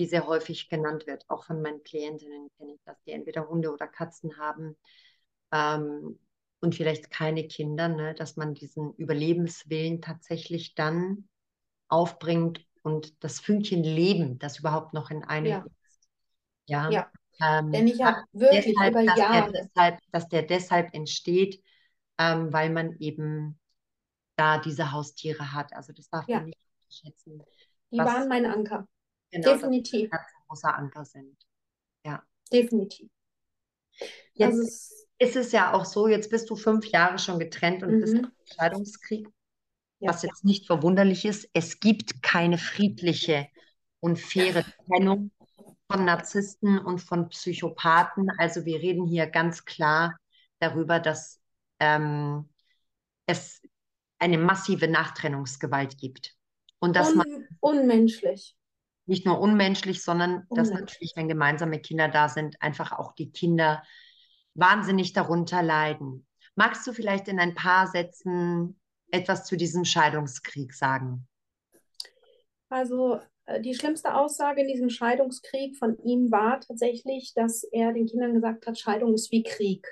Speaker 1: die sehr häufig genannt wird. Auch von meinen Klientinnen kenne ich, dass die entweder Hunde oder Katzen haben ähm, und vielleicht keine Kinder, ne? dass man diesen Überlebenswillen tatsächlich dann aufbringt und das Fünkchen Leben, das überhaupt noch in einem
Speaker 2: ja.
Speaker 1: ist. Ja.
Speaker 2: ja. Ähm, Denn ich habe wirklich deshalb, über Jahre.
Speaker 1: Der deshalb, dass der deshalb entsteht, ähm, weil man eben da diese Haustiere hat. Also das darf ja. man nicht unterschätzen.
Speaker 2: Die waren mein Anker. Genau, Definitiv.
Speaker 1: Dass ein großer Anker sind. Ja.
Speaker 2: Definitiv.
Speaker 1: Jetzt also ist es ja auch so, jetzt bist du fünf Jahre schon getrennt und mhm. bist im Scheidungskrieg, ja. was jetzt nicht verwunderlich ist. Es gibt keine friedliche und faire Trennung von Narzissten und von Psychopathen. Also wir reden hier ganz klar darüber, dass ähm, es eine massive Nachtrennungsgewalt gibt. Und dass
Speaker 2: Un
Speaker 1: man
Speaker 2: unmenschlich.
Speaker 1: Nicht nur unmenschlich, sondern dass
Speaker 2: Unmenschlich.
Speaker 1: natürlich, wenn gemeinsame Kinder da sind, einfach auch die Kinder wahnsinnig darunter leiden. Magst du vielleicht in ein paar Sätzen etwas zu diesem Scheidungskrieg sagen?
Speaker 2: Also äh, die schlimmste Aussage in diesem Scheidungskrieg von ihm war tatsächlich, dass er den Kindern gesagt hat, Scheidung ist wie Krieg.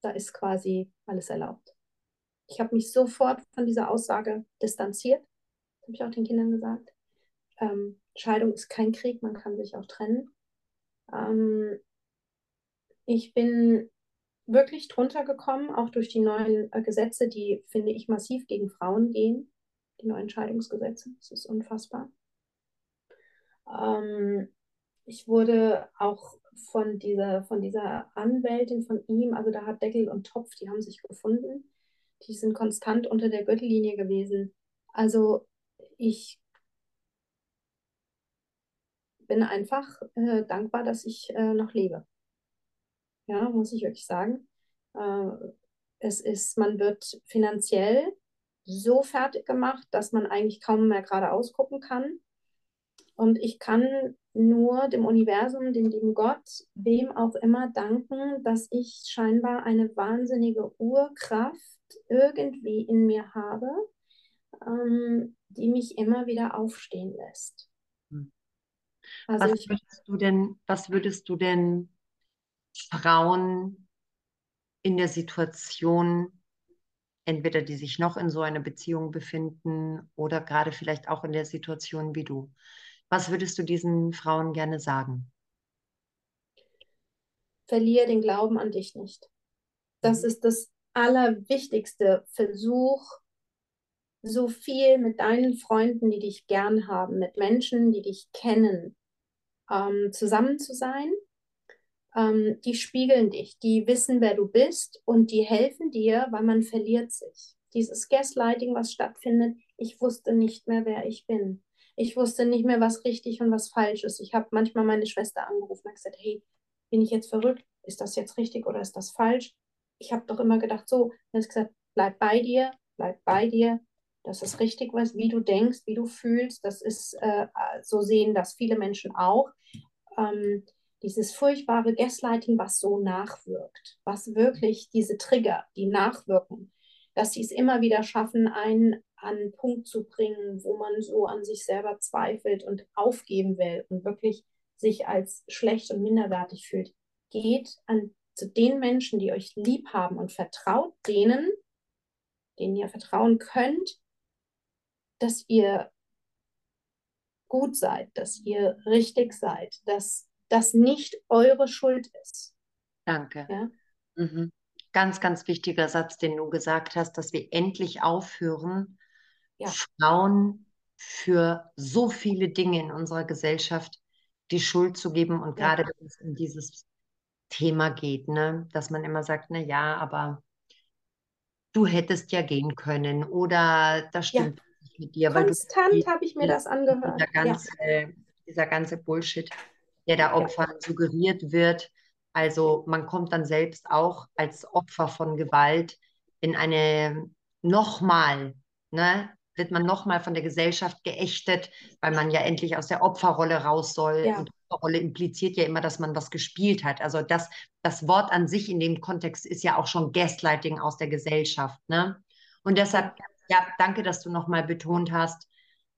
Speaker 2: Da ist quasi alles erlaubt. Ich habe mich sofort von dieser Aussage distanziert. Das habe ich auch den Kindern gesagt. Ähm, Scheidung ist kein Krieg, man kann sich auch trennen. Ähm, ich bin wirklich drunter gekommen, auch durch die neuen äh, Gesetze, die, finde ich, massiv gegen Frauen gehen. Die neuen Scheidungsgesetze. Das ist unfassbar. Ähm, ich wurde auch von dieser, von dieser Anwältin von ihm, also da hat Deckel und Topf, die haben sich gefunden. Die sind konstant unter der Gürtellinie gewesen. Also ich bin einfach äh, dankbar, dass ich äh, noch lebe. Ja, muss ich wirklich sagen. Äh, es ist, man wird finanziell so fertig gemacht, dass man eigentlich kaum mehr geradeaus gucken kann. Und ich kann nur dem Universum, dem lieben Gott, wem auch immer danken, dass ich scheinbar eine wahnsinnige Urkraft irgendwie in mir habe, ähm, die mich immer wieder aufstehen lässt. Also
Speaker 1: Was
Speaker 2: ich,
Speaker 1: würdest du denn, was würdest du denn Frauen in der Situation, entweder die sich noch in so einer Beziehung befinden oder gerade vielleicht auch in der Situation wie du, was würdest du diesen Frauen gerne sagen?
Speaker 2: verliere den Glauben an dich nicht. Das ist das Allerwichtigste. Versuch, so viel mit deinen Freunden, die dich gern haben, mit Menschen, die dich kennen, ähm, zusammen zu sein. Ähm, die spiegeln dich, die wissen, wer du bist und die helfen dir, weil man verliert sich. Dieses Gaslighting, was stattfindet, ich wusste nicht mehr, wer ich bin. Ich wusste nicht mehr, was richtig und was falsch ist. Ich habe manchmal meine Schwester angerufen und gesagt, hey, bin ich jetzt verrückt? Ist das jetzt richtig oder ist das falsch? Ich habe doch immer gedacht, so, dann ist gesagt, bleib bei dir, bleib bei dir. Das ist richtig, was, wie du denkst, wie du fühlst. Das ist, äh, so sehen das viele Menschen auch. Ähm, dieses furchtbare Gaslighting, was so nachwirkt, was wirklich diese Trigger, die nachwirken, dass sie es immer wieder schaffen, einen an einen Punkt zu bringen, wo man so an sich selber zweifelt und aufgeben will und wirklich sich als schlecht und minderwertig fühlt. Geht an, zu den Menschen, die euch lieb haben und vertraut denen, denen ihr vertrauen könnt, dass ihr gut seid, dass ihr richtig seid, dass das nicht eure Schuld ist.
Speaker 1: Danke.
Speaker 2: Ja?
Speaker 1: Mhm. Ganz, ganz wichtiger Satz, den du gesagt hast, dass wir endlich aufhören,
Speaker 2: Ja.
Speaker 1: Frauen für so viele Dinge in unserer Gesellschaft die Schuld zu geben und
Speaker 2: Ja.
Speaker 1: gerade wenn es um dieses Thema geht, ne, dass man immer sagt, na ja, aber du hättest ja gehen können oder das
Speaker 2: Ja.
Speaker 1: stimmt mit dir,
Speaker 2: Konstant habe ich mir das angehört.
Speaker 1: dieser
Speaker 2: Ja.
Speaker 1: ganze, dieser ganze Bullshit, der da
Speaker 2: Ja.
Speaker 1: Opfern suggeriert wird. Also man kommt dann selbst auch als Opfer von Gewalt in eine nochmal, ne, wird man nochmal von der Gesellschaft geächtet, weil man ja endlich aus der Opferrolle raus soll.
Speaker 2: Ja.
Speaker 1: Und Opferrolle impliziert ja immer, dass man was gespielt hat. Also das, das Wort an sich in dem Kontext ist ja auch schon Gaslighting aus der Gesellschaft. Ne? Und deshalb, ja, danke, dass du nochmal betont hast,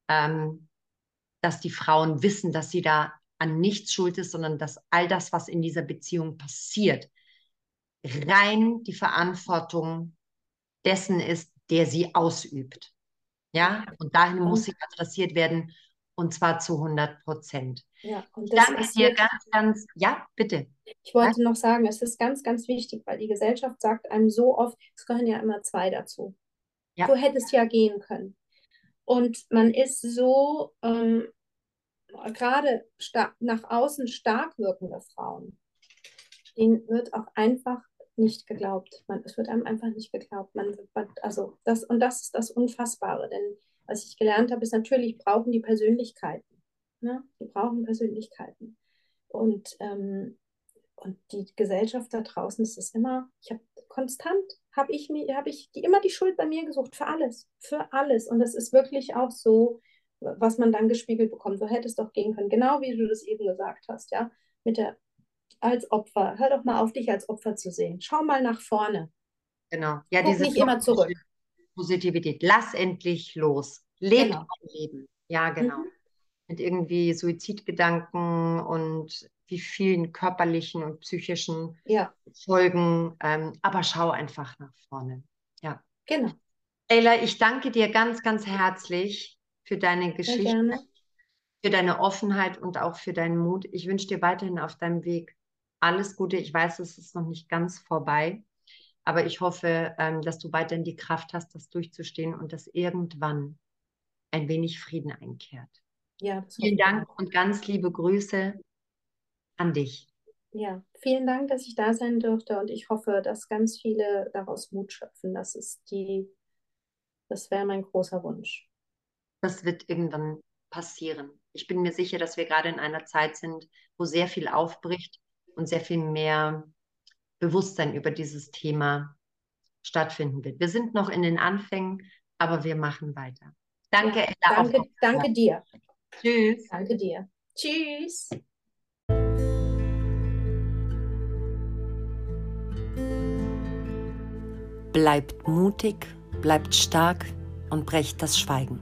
Speaker 1: ähm, dass die Frauen wissen, dass sie da an nichts schuld ist, sondern dass all das, was in dieser Beziehung passiert, rein die Verantwortung dessen ist, der sie ausübt. Ja, und dahin muss sie adressiert werden und zwar zu 100 Prozent.
Speaker 2: Ja, und das
Speaker 1: danke
Speaker 2: ist
Speaker 1: dir
Speaker 2: jetzt-
Speaker 1: ganz, ganz, ja, bitte.
Speaker 2: Ich wollte noch sagen, es ist ganz, ganz wichtig, weil die Gesellschaft sagt einem so oft, es gehören ja immer zwei dazu.
Speaker 1: Ja.
Speaker 2: Du hättest ja gehen können. Und man ist so, ähm, gerade nach außen stark wirkende Frauen, denen wird auch einfach nicht geglaubt. Man, es wird einem einfach nicht geglaubt. Man, also das, und das ist das Unfassbare, denn was ich gelernt habe, ist natürlich brauchen die Persönlichkeiten. Ne? Die brauchen Persönlichkeiten. Und, ähm, und die Gesellschaft da draußen ist es immer, ich habe konstant habe ich, mir, hab ich die, immer die Schuld bei mir gesucht, für alles, für alles. Und das ist wirklich auch so, was man dann gespiegelt bekommt. So hätte es doch gehen können, genau wie du das eben gesagt hast, ja, mit der als Opfer. Hör doch mal auf, dich als Opfer zu sehen. Schau mal nach vorne.
Speaker 1: Genau. Ja,
Speaker 2: Guck nicht immer zurück.
Speaker 1: Positivität. Lass endlich los. Leb genau. Leben. Ja, genau. Mhm. Mit irgendwie Suizidgedanken und wie vielen körperlichen und psychischen
Speaker 2: ja.
Speaker 1: Folgen. Ähm, aber schau einfach nach vorne. Ja.
Speaker 2: Genau.
Speaker 1: Ella, ich danke dir ganz, ganz herzlich für deine Geschichte, für deine Offenheit und auch für deinen Mut. Ich wünsche dir weiterhin auf deinem Weg alles Gute. Ich weiß, es ist noch nicht ganz vorbei, aber ich hoffe, ähm, dass du weiterhin die Kraft hast, das durchzustehen und dass irgendwann ein wenig Frieden einkehrt.
Speaker 2: Ja,
Speaker 1: vielen Dank und ganz liebe Grüße an dich.
Speaker 2: Ja, vielen Dank, dass ich da sein durfte und ich hoffe, dass ganz viele daraus Mut schöpfen. Das ist die, das wäre mein großer Wunsch.
Speaker 1: Das wird irgendwann passieren. Ich bin mir sicher, dass wir gerade in einer Zeit sind, wo sehr viel aufbricht und sehr viel mehr Bewusstsein über dieses Thema stattfinden wird. Wir sind noch in den Anfängen, aber wir machen weiter. Danke, Ella.
Speaker 2: Danke, danke dir.
Speaker 1: Tschüss.
Speaker 2: Danke dir. Tschüss.
Speaker 1: Bleibt mutig, bleibt stark und brecht das Schweigen.